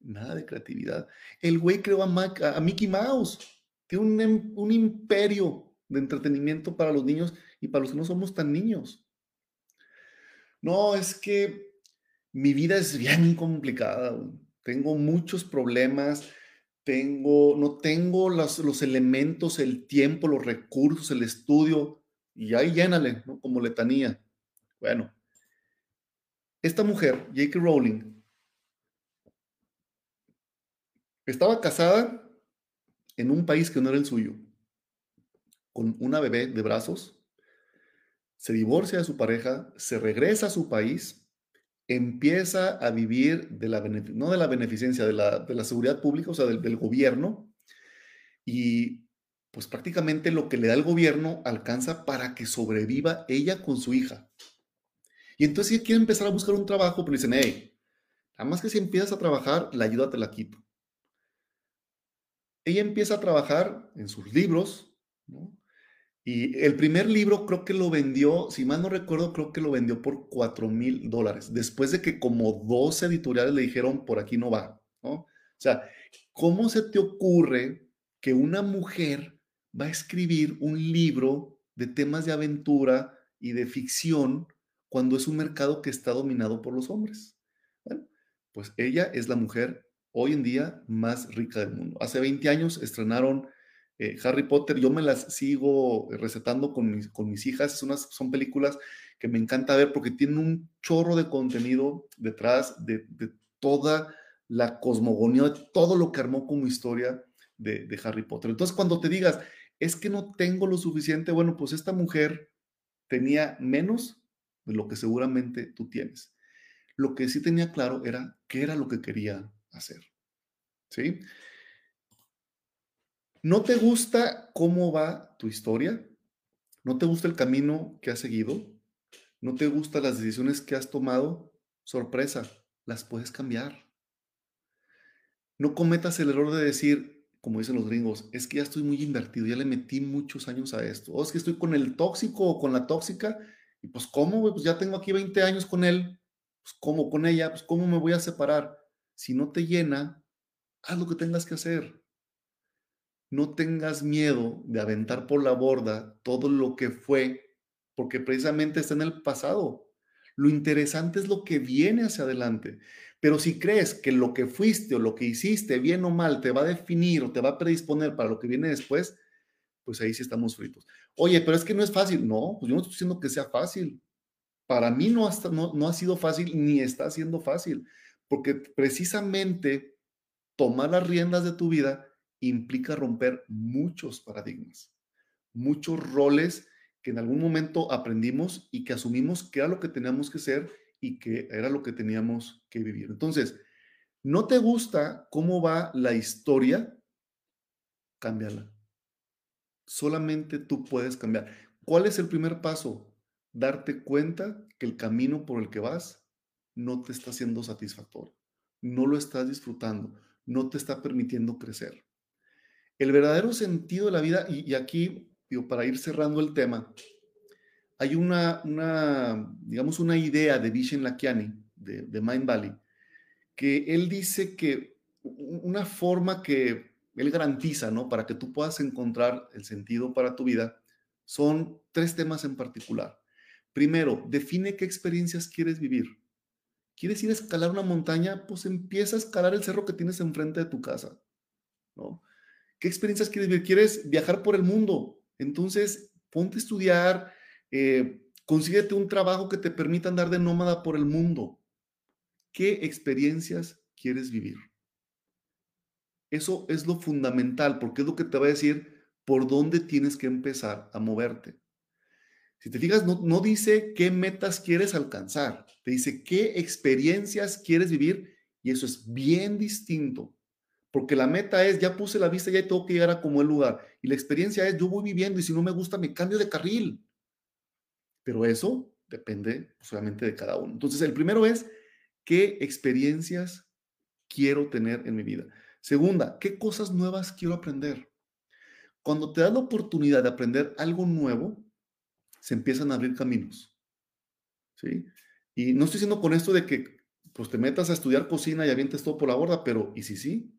Nada de creatividad. El güey creó a, Mickey Mouse. Tiene un, em, un imperio de entretenimiento para los niños y para los que no somos tan niños. No, es que mi vida es bien complicada. Tengo muchos problemas. Tengo, no tengo los, los elementos, el tiempo, los recursos, el estudio. Y ahí llénale, ¿no? Como letanía. Bueno, esta mujer, J.K. Rowling, estaba casada en un país que no era el suyo, con una bebé de brazos, se divorcia de su pareja, se regresa a su país empieza a vivir de la, no de la beneficencia, de la, de la seguridad pública, o sea, del, del, gobierno, y pues prácticamente lo que le da el gobierno alcanza para que sobreviva ella con su hija. Y entonces ella quiere empezar a buscar un trabajo, pero dicen, hey, nada más que si empiezas a trabajar, la ayuda te la quito. Ella empieza a trabajar en sus libros, ¿no? Y el primer libro creo que lo vendió, si mal no recuerdo, creo que lo vendió por 4 mil dólares, después de que como dos editoriales le dijeron, por aquí no va, ¿no? O sea, ¿cómo se te ocurre que una mujer va a escribir un libro de temas de aventura y de ficción cuando es un mercado que está dominado por los hombres? Pues ella es la mujer hoy en día más rica del mundo. Hace 20 años estrenaron eh, Harry Potter, yo me las sigo recetando con mis, con mis hijas, unas, son películas que me encanta ver porque tienen un chorro de contenido detrás de, toda la cosmogonía, de todo lo que armó como historia de, de, Harry Potter. Entonces, cuando te digas, es que no tengo lo suficiente, bueno, pues esta mujer tenía menos de lo que seguramente tú tienes. Lo que sí tenía claro era qué era lo que quería hacer. ¿Sí? ¿No te gusta cómo va tu historia? ¿No te gusta el camino que has seguido? ¿No te gustan las decisiones que has tomado? Sorpresa, las puedes cambiar. No cometas el error de decir, como dicen los gringos, es que ya estoy muy invertido, ya le metí muchos años a esto. O es que estoy con el tóxico o con la tóxica. Y pues, ¿cómo? Pues ya tengo aquí 20 años con él. Pues, ¿cómo con ella? Pues, ¿cómo me voy a separar? Si no te llena, haz lo que tengas que hacer no tengas miedo de aventar por la borda todo lo que fue, porque precisamente está en el pasado. Lo interesante es lo que viene hacia adelante. Pero si crees que lo que fuiste o lo que hiciste, bien o mal, te va a definir o te va a predisponer para lo que viene después, pues ahí sí estamos fritos. Oye, pero es que no es fácil. No, pues yo no estoy diciendo que sea fácil. Para mí no, no, no ha sido fácil ni está siendo fácil, porque precisamente tomar las riendas de tu vida implica romper muchos paradigmas, muchos roles que en algún momento aprendimos y que asumimos que era lo que teníamos que ser y que era lo que teníamos que vivir. Entonces, ¿no te gusta cómo va la historia? Cámbiala. Solamente tú puedes cambiar. ¿Cuál es el primer paso? Darte cuenta que el camino por el que vas no te está siendo satisfactorio, no lo estás disfrutando, no te está permitiendo crecer. El verdadero sentido de la vida, y, aquí, digo, para ir cerrando el tema, hay una, digamos, una idea de Vishen Lakiani, de, de Mind Valley, que él dice que una forma que él garantiza, ¿no? Para que tú puedas encontrar el sentido para tu vida, son tres temas en particular. Primero, define qué experiencias quieres vivir. ¿Quieres ir a escalar una montaña? Pues empieza a escalar el cerro que tienes enfrente de tu casa, ¿no? ¿Qué experiencias quieres vivir? ¿Quieres viajar por el mundo? Entonces, ponte a estudiar, eh, consíguete un trabajo que te permita andar de nómada por el mundo. ¿Qué experiencias quieres vivir? Eso es lo fundamental, porque es lo que te va a decir por dónde tienes que empezar a moverte. Si te fijas, no, no dice qué metas quieres alcanzar, te dice qué experiencias quieres vivir y eso es bien distinto. Porque la meta es, ya puse la vista, ya tengo que llegar a como el lugar. Y la experiencia es, yo voy viviendo y si no me gusta, me cambio de carril. Pero eso depende solamente de cada uno. Entonces, el primero es, ¿qué experiencias quiero tener en mi vida? Segunda, ¿qué cosas nuevas quiero aprender? Cuando te das la oportunidad de aprender algo nuevo, se empiezan a abrir caminos. ¿Sí? Y no estoy diciendo con esto de que pues te metas a estudiar cocina y avientes todo por la borda, pero ¿y si sí?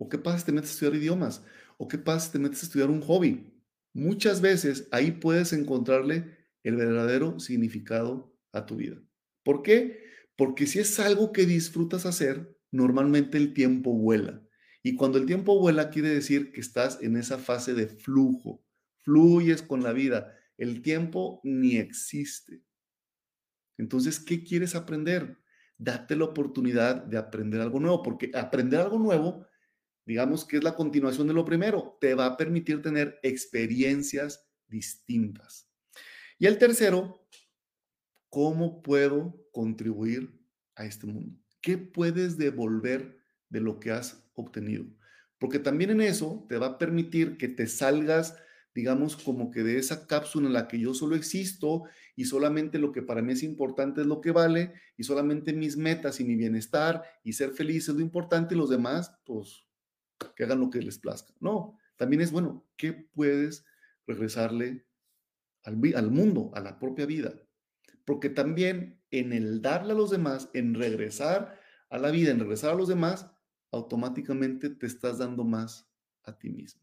¿O qué pasa si te metes a estudiar idiomas? ¿O qué pasa si te metes a estudiar un hobby? Muchas veces ahí puedes encontrarle el verdadero significado a tu vida. ¿Por qué? Porque si es algo que disfrutas hacer, normalmente el tiempo vuela. Y cuando el tiempo vuela quiere decir que estás en esa fase de flujo, fluyes con la vida. El tiempo ni existe. Entonces, ¿qué quieres aprender? Date la oportunidad de aprender algo nuevo, porque aprender algo nuevo digamos que es la continuación de lo primero, te va a permitir tener experiencias distintas. Y el tercero, ¿cómo puedo contribuir a este mundo? ¿Qué puedes devolver de lo que has obtenido? Porque también en eso te va a permitir que te salgas, digamos, como que de esa cápsula en la que yo solo existo y solamente lo que para mí es importante es lo que vale y solamente mis metas y mi bienestar y ser feliz es lo importante y los demás, pues que hagan lo que les plazca. No, también es bueno, ¿qué puedes regresarle al, al mundo, a la propia vida? Porque también en el darle a los demás, en regresar a la vida, en regresar a los demás, automáticamente te estás dando más a ti mismo.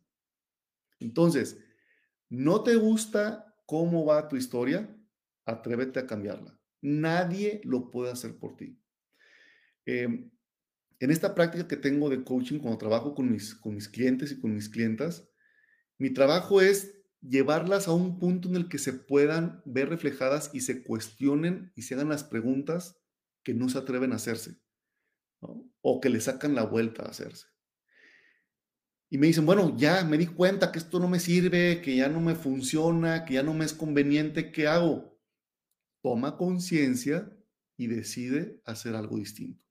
Entonces, ¿no te gusta cómo va tu historia? Atrévete a cambiarla. Nadie lo puede hacer por ti. Eh, en esta práctica que tengo de coaching cuando trabajo con mis, clientes y con mis clientas, mi trabajo es llevarlas a un punto en el que se puedan ver reflejadas y se cuestionen y se hagan las preguntas que no se atreven a hacerse o que le sacan la vuelta a hacerse. Y me dicen, bueno, ya me di cuenta que esto no me sirve, que ya no me funciona, que ya no me es conveniente, ¿qué hago? Toma conciencia y decide hacer algo distinto.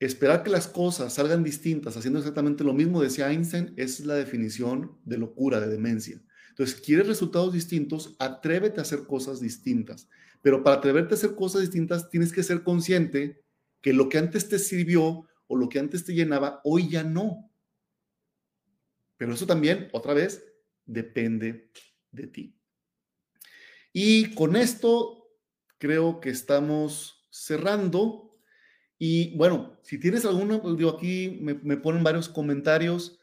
Esperar que las cosas salgan distintas haciendo exactamente lo mismo, decía Einstein, es la definición de locura, de demencia. Entonces, ¿quieres resultados distintos? Atrévete a hacer cosas distintas. Pero para atreverte a hacer cosas distintas, tienes que ser consciente que lo que antes te sirvió o lo que antes te llenaba, hoy ya no. Pero eso también, otra vez, depende de ti. Y con esto creo que estamos cerrando. Y bueno, si tienes alguno, pues, digo, aquí me, ponen varios comentarios.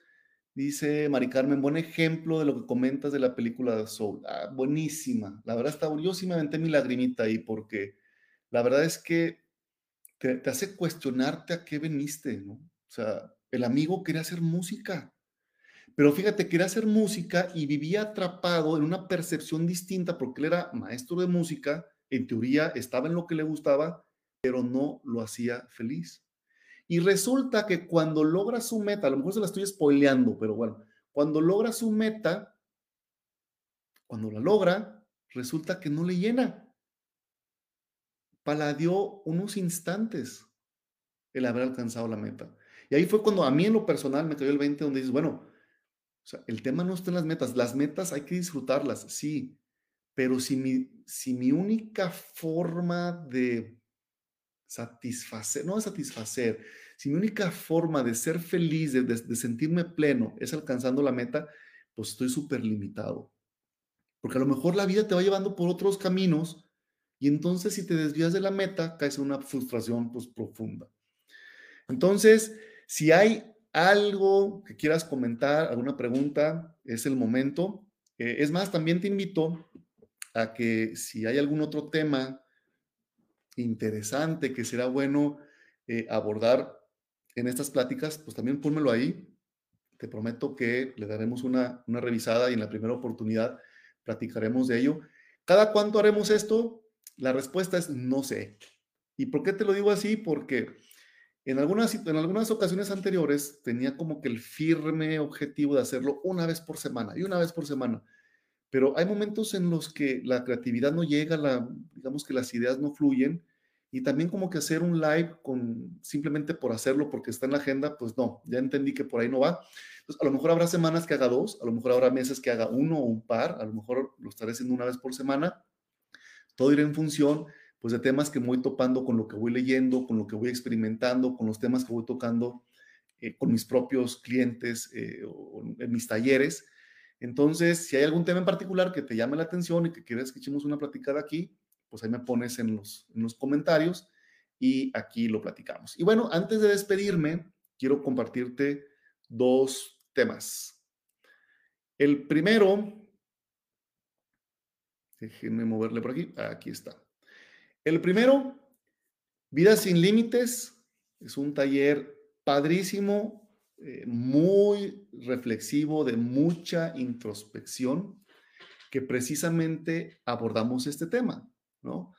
Dice Mari Carmen, buen ejemplo de lo que comentas de la película Soul. Ah, buenísima. La verdad está, yo sí me mi lagrimita ahí porque la verdad es que te, te hace cuestionarte a qué veniste, ¿no? O sea, el amigo quería hacer música, pero fíjate, quería hacer música y vivía atrapado en una percepción distinta porque él era maestro de música, en teoría estaba en lo que le gustaba, pero no lo hacía feliz. Y resulta que cuando logra su meta, a lo mejor se la estoy spoileando, pero bueno, cuando logra su meta, cuando la logra, resulta que no le llena. Paladió unos instantes el haber alcanzado la meta. Y ahí fue cuando a mí en lo personal me cayó el 20 donde dices, bueno, el tema no está en las metas. Las metas hay que disfrutarlas, sí, pero si mi, si mi única forma de satisfacer, no de satisfacer, si mi única forma de ser feliz, de, sentirme pleno, es alcanzando la meta, pues estoy súper limitado. Porque a lo mejor la vida te va llevando por otros caminos y entonces si te desvías de la meta, caes en una frustración pues profunda. Entonces, si hay algo que quieras comentar, alguna pregunta, es el momento. Eh, es más, también te invito a que si hay algún otro tema interesante que será bueno eh, abordar en estas pláticas, pues también pónmelo ahí te prometo que le daremos una, una revisada y en la primera oportunidad platicaremos de ello. ¿Cada cuánto haremos esto? La respuesta es no sé. ¿Y por qué te lo digo así? Porque en algunas, en algunas ocasiones anteriores tenía como que el firme objetivo de hacerlo una vez por semana y una vez por semana. Pero hay momentos en los que la creatividad no llega, digamos que las ideas no fluyen y también como que hacer un live con simplemente por hacerlo porque está en la agenda, pues no, ya entendí que por ahí no va. Entonces, a lo mejor habrá semanas que haga dos, a lo mejor habrá meses que haga uno o un par, a lo mejor lo estaré haciendo una vez por semana. Todo irá en función pues de temas que voy topando con lo que voy leyendo, con lo que voy experimentando, con los temas que voy tocando eh, con mis propios clientes eh, o en mis talleres. Entonces, si hay algún tema en particular que te llame la atención y que quieres que echemos una platicada aquí, pues ahí me pones en los, en los comentarios y aquí lo platicamos. Y bueno, antes de despedirme, quiero compartirte dos temas. El primero, déjenme moverle por aquí, aquí está. El primero, Vida sin Límites, es un taller padrísimo, eh, muy reflexivo, de mucha introspección, que precisamente abordamos este tema, ¿no?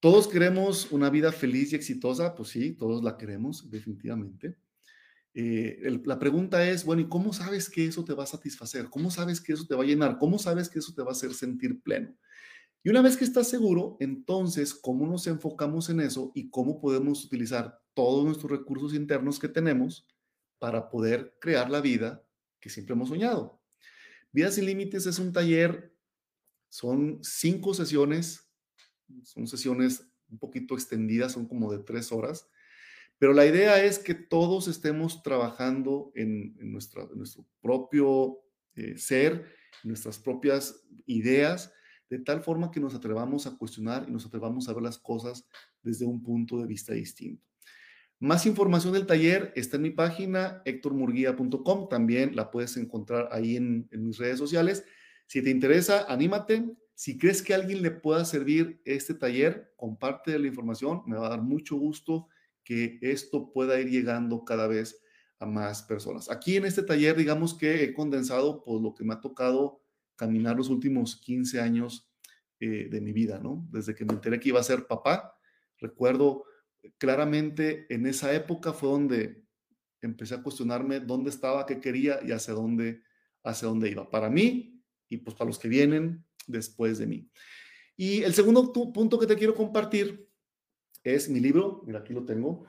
Todos queremos una vida feliz y exitosa, pues sí, todos la queremos, definitivamente. Eh, la pregunta es, bueno, ¿y cómo sabes que eso te va a satisfacer? ¿Cómo sabes que eso te va a llenar? ¿Cómo sabes que eso te va a hacer sentir pleno? Y una vez que estás seguro, entonces, ¿cómo nos enfocamos en eso y cómo podemos utilizar todos nuestros recursos internos que tenemos para poder crear la vida que siempre hemos soñado? Vida sin Límites es un taller, son cinco sesiones, son sesiones un poquito extendidas, son como de tres horas, pero la idea es que todos estemos trabajando en, nuestro propio eh, ser, nuestras propias ideas, de tal forma que nos atrevamos a cuestionar y nos atrevamos a ver las cosas desde un punto de vista distinto. Más información del taller está en mi página hectormurguía.com, también la puedes encontrar ahí en, mis redes sociales. Si te interesa, anímate. Si crees que a alguien le pueda servir este taller, comparte la información. Me va a dar mucho gusto que esto pueda ir llegando cada vez a más personas. Aquí en este taller, digamos que he condensado por lo que me ha tocado caminar los últimos 15 años eh, de mi vida, ¿no? Desde que me enteré que iba a ser papá, recuerdo claramente en esa época fue donde empecé a cuestionarme dónde estaba, qué quería y hacia dónde, hacia dónde iba. Para mí y pues para los que vienen después de mí. Y el segundo punto que te quiero compartir es mi libro, mira, aquí lo tengo.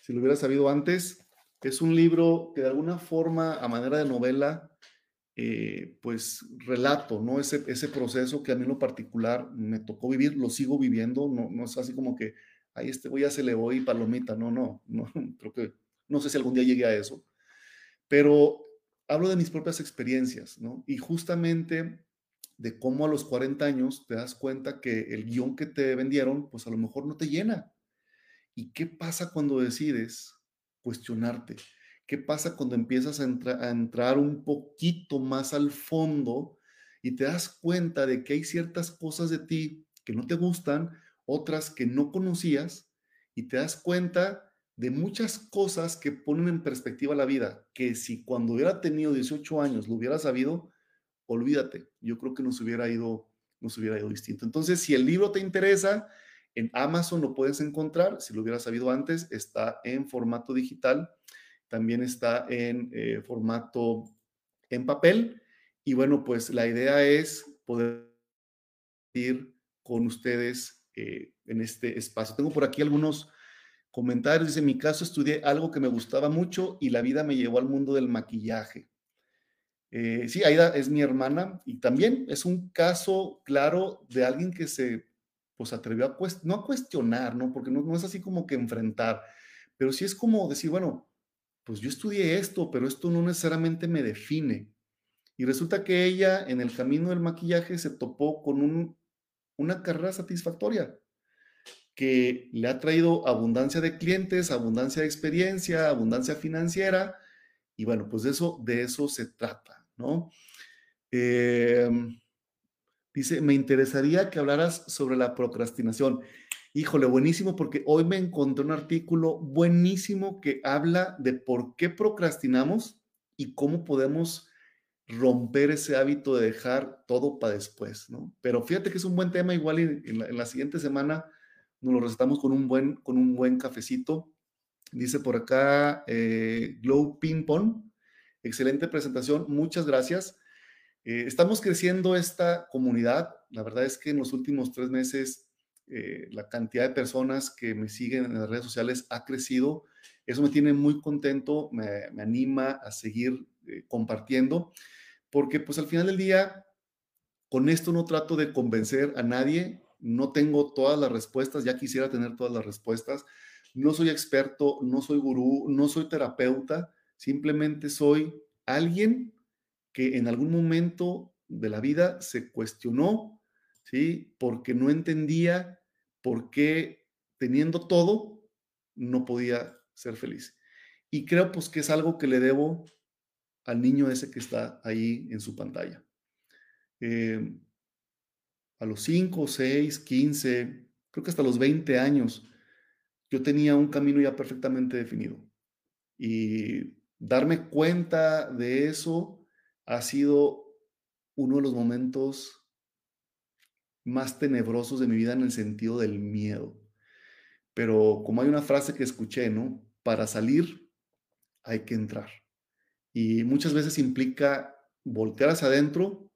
Si lo hubiera sabido antes, es un libro que de alguna forma, a manera de novela, eh, pues relato, ¿no? Ese, ese proceso que a mí lo particular me tocó vivir, lo sigo viviendo, no, no es así como que, ahí este voy a se le voy palomita, no, no, no, creo que, no sé si algún día llegue a eso, pero hablo de mis propias experiencias, ¿no? Y justamente de cómo a los 40 años te das cuenta que el guion que te vendieron, pues a lo mejor no te llena. ¿Y qué pasa cuando decides cuestionarte? ¿Qué pasa cuando empiezas a, entrar un poquito más al fondo y te das cuenta de que hay ciertas cosas de ti que no te gustan, otras que no conocías, y te das cuenta de muchas cosas que ponen en perspectiva la vida, que si cuando hubiera tenido 18 años lo hubiera sabido, olvídate, yo creo que nos hubiera ido, nos hubiera ido distinto. Entonces, si el libro te interesa, en Amazon lo puedes encontrar, si lo hubiera sabido antes, está en formato digital también está en eh, formato en papel. Y bueno, pues la idea es poder ir con ustedes eh, en este espacio. Tengo por aquí algunos comentarios. Dice, en mi caso estudié algo que me gustaba mucho y la vida me llevó al mundo del maquillaje. Eh, sí, Aida es mi hermana y también es un caso claro de alguien que se pues atrevió a, no a cuestionar, ¿no? Porque no, no es así como que enfrentar, pero sí es como decir, bueno, pues yo estudié esto, pero esto no necesariamente me define. Y resulta que ella en el camino del maquillaje se topó con una carrera satisfactoria que le ha traído abundancia de clientes, abundancia de experiencia, abundancia financiera. Y bueno, pues de eso, de eso se trata, ¿no? Em, dice, me interesaría que hablaras sobre la procrastinación. Híjole, buenísimo, porque hoy me encontré un artículo buenísimo que habla de por qué procrastinamos y cómo podemos romper ese hábito de dejar todo para después, ¿no? Pero fíjate que es un buen tema, igual en la, en la siguiente semana nos lo recetamos con un buen, con un buen cafecito. Dice por acá eh, Glow Ping Pong, excelente presentación, muchas gracias. Eh, estamos creciendo esta comunidad, la verdad es que en los últimos tres meses eh, la cantidad de personas que me siguen en las redes sociales ha crecido. Eso me tiene muy contento, me, anima a seguir compartiendo porque pues al final del día, con esto no trato de convencer a nadie, no tengo todas las respuestas, ya quisiera tener todas las respuestas, no soy experto, no soy gurú, no soy terapeuta, simplemente soy alguien que en algún momento de la vida se cuestionó, ¿sí? Porque no entendía por qué teniendo todo no podía ser feliz. Y creo pues que es algo que le debo al niño ese que está ahí en su pantalla. Eh, a los 5, 6, 15, creo que hasta los 20 años, yo tenía un camino ya perfectamente definido. Y darme cuenta de eso ha sido uno de los momentos más tenebrosos de mi vida en el sentido del miedo. Pero como hay una frase que escuché, ¿no? Para salir hay que entrar y muchas veces implica voltear hacia adentro,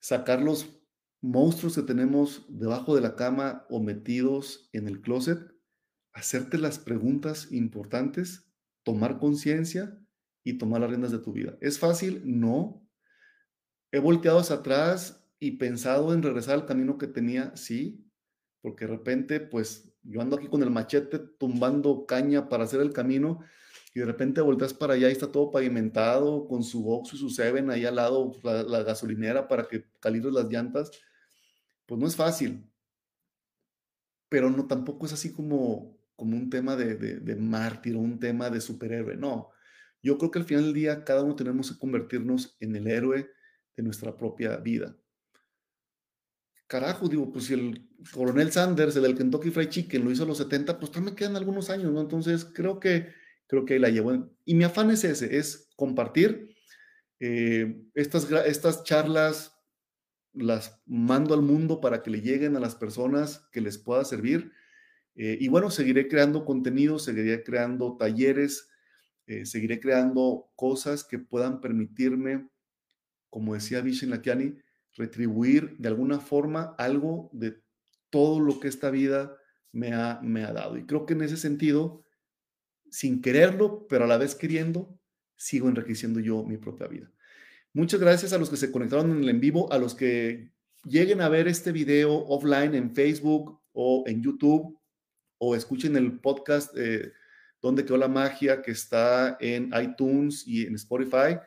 sacar los monstruos que tenemos debajo de la cama o metidos en el closet, hacerte las preguntas importantes, tomar conciencia y tomar las riendas de tu vida. ¿Es fácil? No. He volteado hacia atrás y pensado en regresar al camino que tenía, sí, porque de repente, pues yo ando aquí con el machete tumbando caña para hacer el camino y de repente volteas para allá y está todo pavimentado con su box y su Seven ahí al lado, la, gasolinera para que calibres las llantas, pues no es fácil. Pero no tampoco es así como, como un tema de, de, de mártir o un tema de superhéroe, no. Yo creo que al final del día cada uno tenemos que convertirnos en el héroe de nuestra propia vida. Carajo, digo, pues si el coronel Sanders, el del Kentucky Fried Chicken, lo hizo a los 70, pues también me quedan algunos años, ¿no? Entonces creo que creo que ahí la llevo. Y mi afán es ese, es compartir. Eh, estas, estas charlas las mando al mundo para que le lleguen a las personas que les pueda servir. Eh, y bueno, seguiré creando contenido, seguiré creando talleres, eh, seguiré creando cosas que puedan permitirme, como decía Vishen Lakiani, retribuir de alguna forma algo de todo lo que esta vida me ha, me ha dado. Y creo que en ese sentido, sin quererlo, pero a la vez queriendo, sigo enriqueciendo yo mi propia vida. Muchas gracias a los que se conectaron en el en vivo, a los que lleguen a ver este video offline en Facebook o en YouTube o escuchen el podcast eh, Donde quedó la magia que está en iTunes y en Spotify.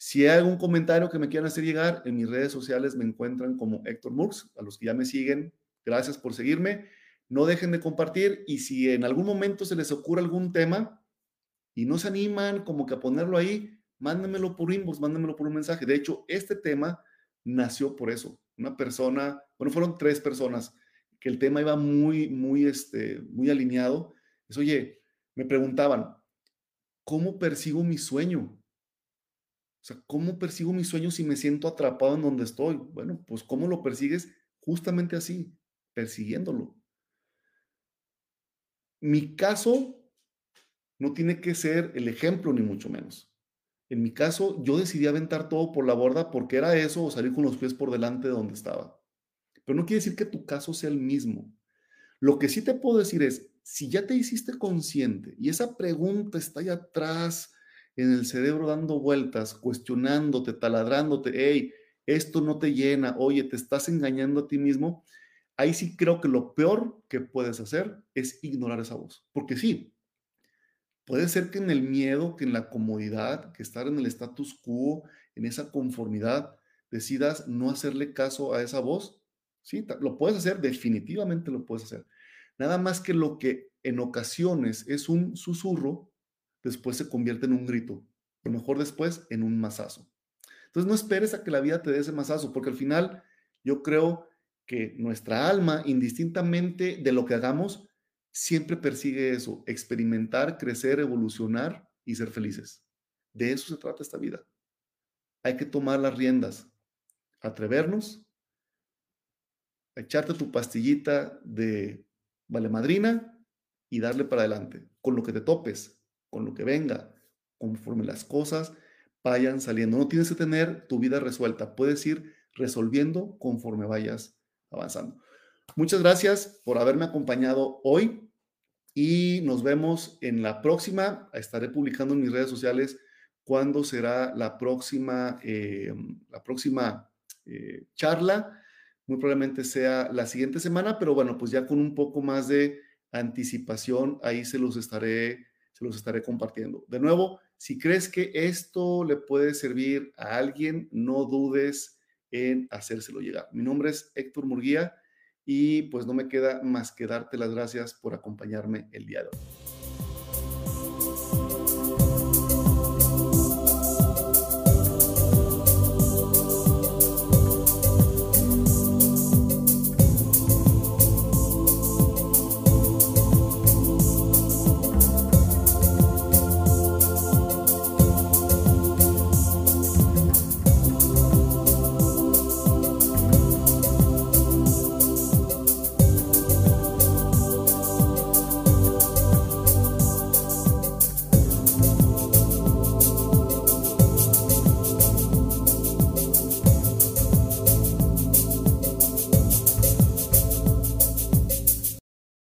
Si hay algún comentario que me quieran hacer llegar, en mis redes sociales me encuentran como Héctor Mux. A los que ya me siguen, gracias por seguirme no dejen de compartir y si en algún momento se les ocurre algún tema y no se animan como que a ponerlo ahí, mándenmelo por inbox, mándenmelo por un mensaje. De hecho, este tema nació por eso. Una persona, bueno, fueron tres personas que el tema iba muy, muy, este, muy alineado. Es, oye, me preguntaban, ¿cómo persigo mi sueño? O sea, ¿cómo persigo mi sueño si me siento atrapado en donde estoy? Bueno, pues ¿cómo lo persigues? Justamente así, persiguiéndolo mi caso no tiene que ser el ejemplo, ni mucho menos. En mi caso, yo decidí aventar todo por la borda porque era eso o salir con los pies por delante de donde estaba. Pero no quiere decir que tu caso sea el mismo. Lo que sí te puedo decir es, si ya te hiciste consciente y esa pregunta está ahí atrás en el cerebro dando vueltas, cuestionándote, taladrándote, hey, esto no te llena, oye, te estás engañando a ti mismo, ahí sí creo que lo peor que puedes hacer es ignorar esa voz. Porque sí, puede ser que en el miedo, que en la comodidad, que estar en el status quo, en esa conformidad, decidas no hacerle caso a esa voz. Sí, lo puedes hacer, definitivamente lo puedes hacer. Nada más que lo que en ocasiones es un susurro, después se convierte en un grito, lo mejor después en un masazo. Entonces no esperes a que la vida te dé ese masazo, porque al final yo creo que nuestra alma, indistintamente de lo que hagamos, siempre persigue eso, experimentar, crecer, evolucionar y ser felices. De eso se trata esta vida. Hay que tomar las riendas, atrevernos, echarte tu pastillita de vale madrina y darle para adelante, con lo que te topes, con lo que venga, conforme las cosas vayan saliendo. No tienes que tener tu vida resuelta, puedes ir resolviendo conforme vayas avanzando. Muchas gracias por haberme acompañado hoy y nos vemos en la próxima. Estaré publicando en mis redes sociales cuándo será la próxima, eh, la próxima eh, charla. Muy probablemente sea la siguiente semana, pero bueno, pues ya con un poco más de anticipación, ahí se los estaré, los estaré compartiendo. De nuevo, si crees que esto le puede servir a alguien, no dudes en hacérselo llegar. Mi nombre es Héctor Murguía y pues no me queda más que darte las gracias por acompañarme el día de hoy.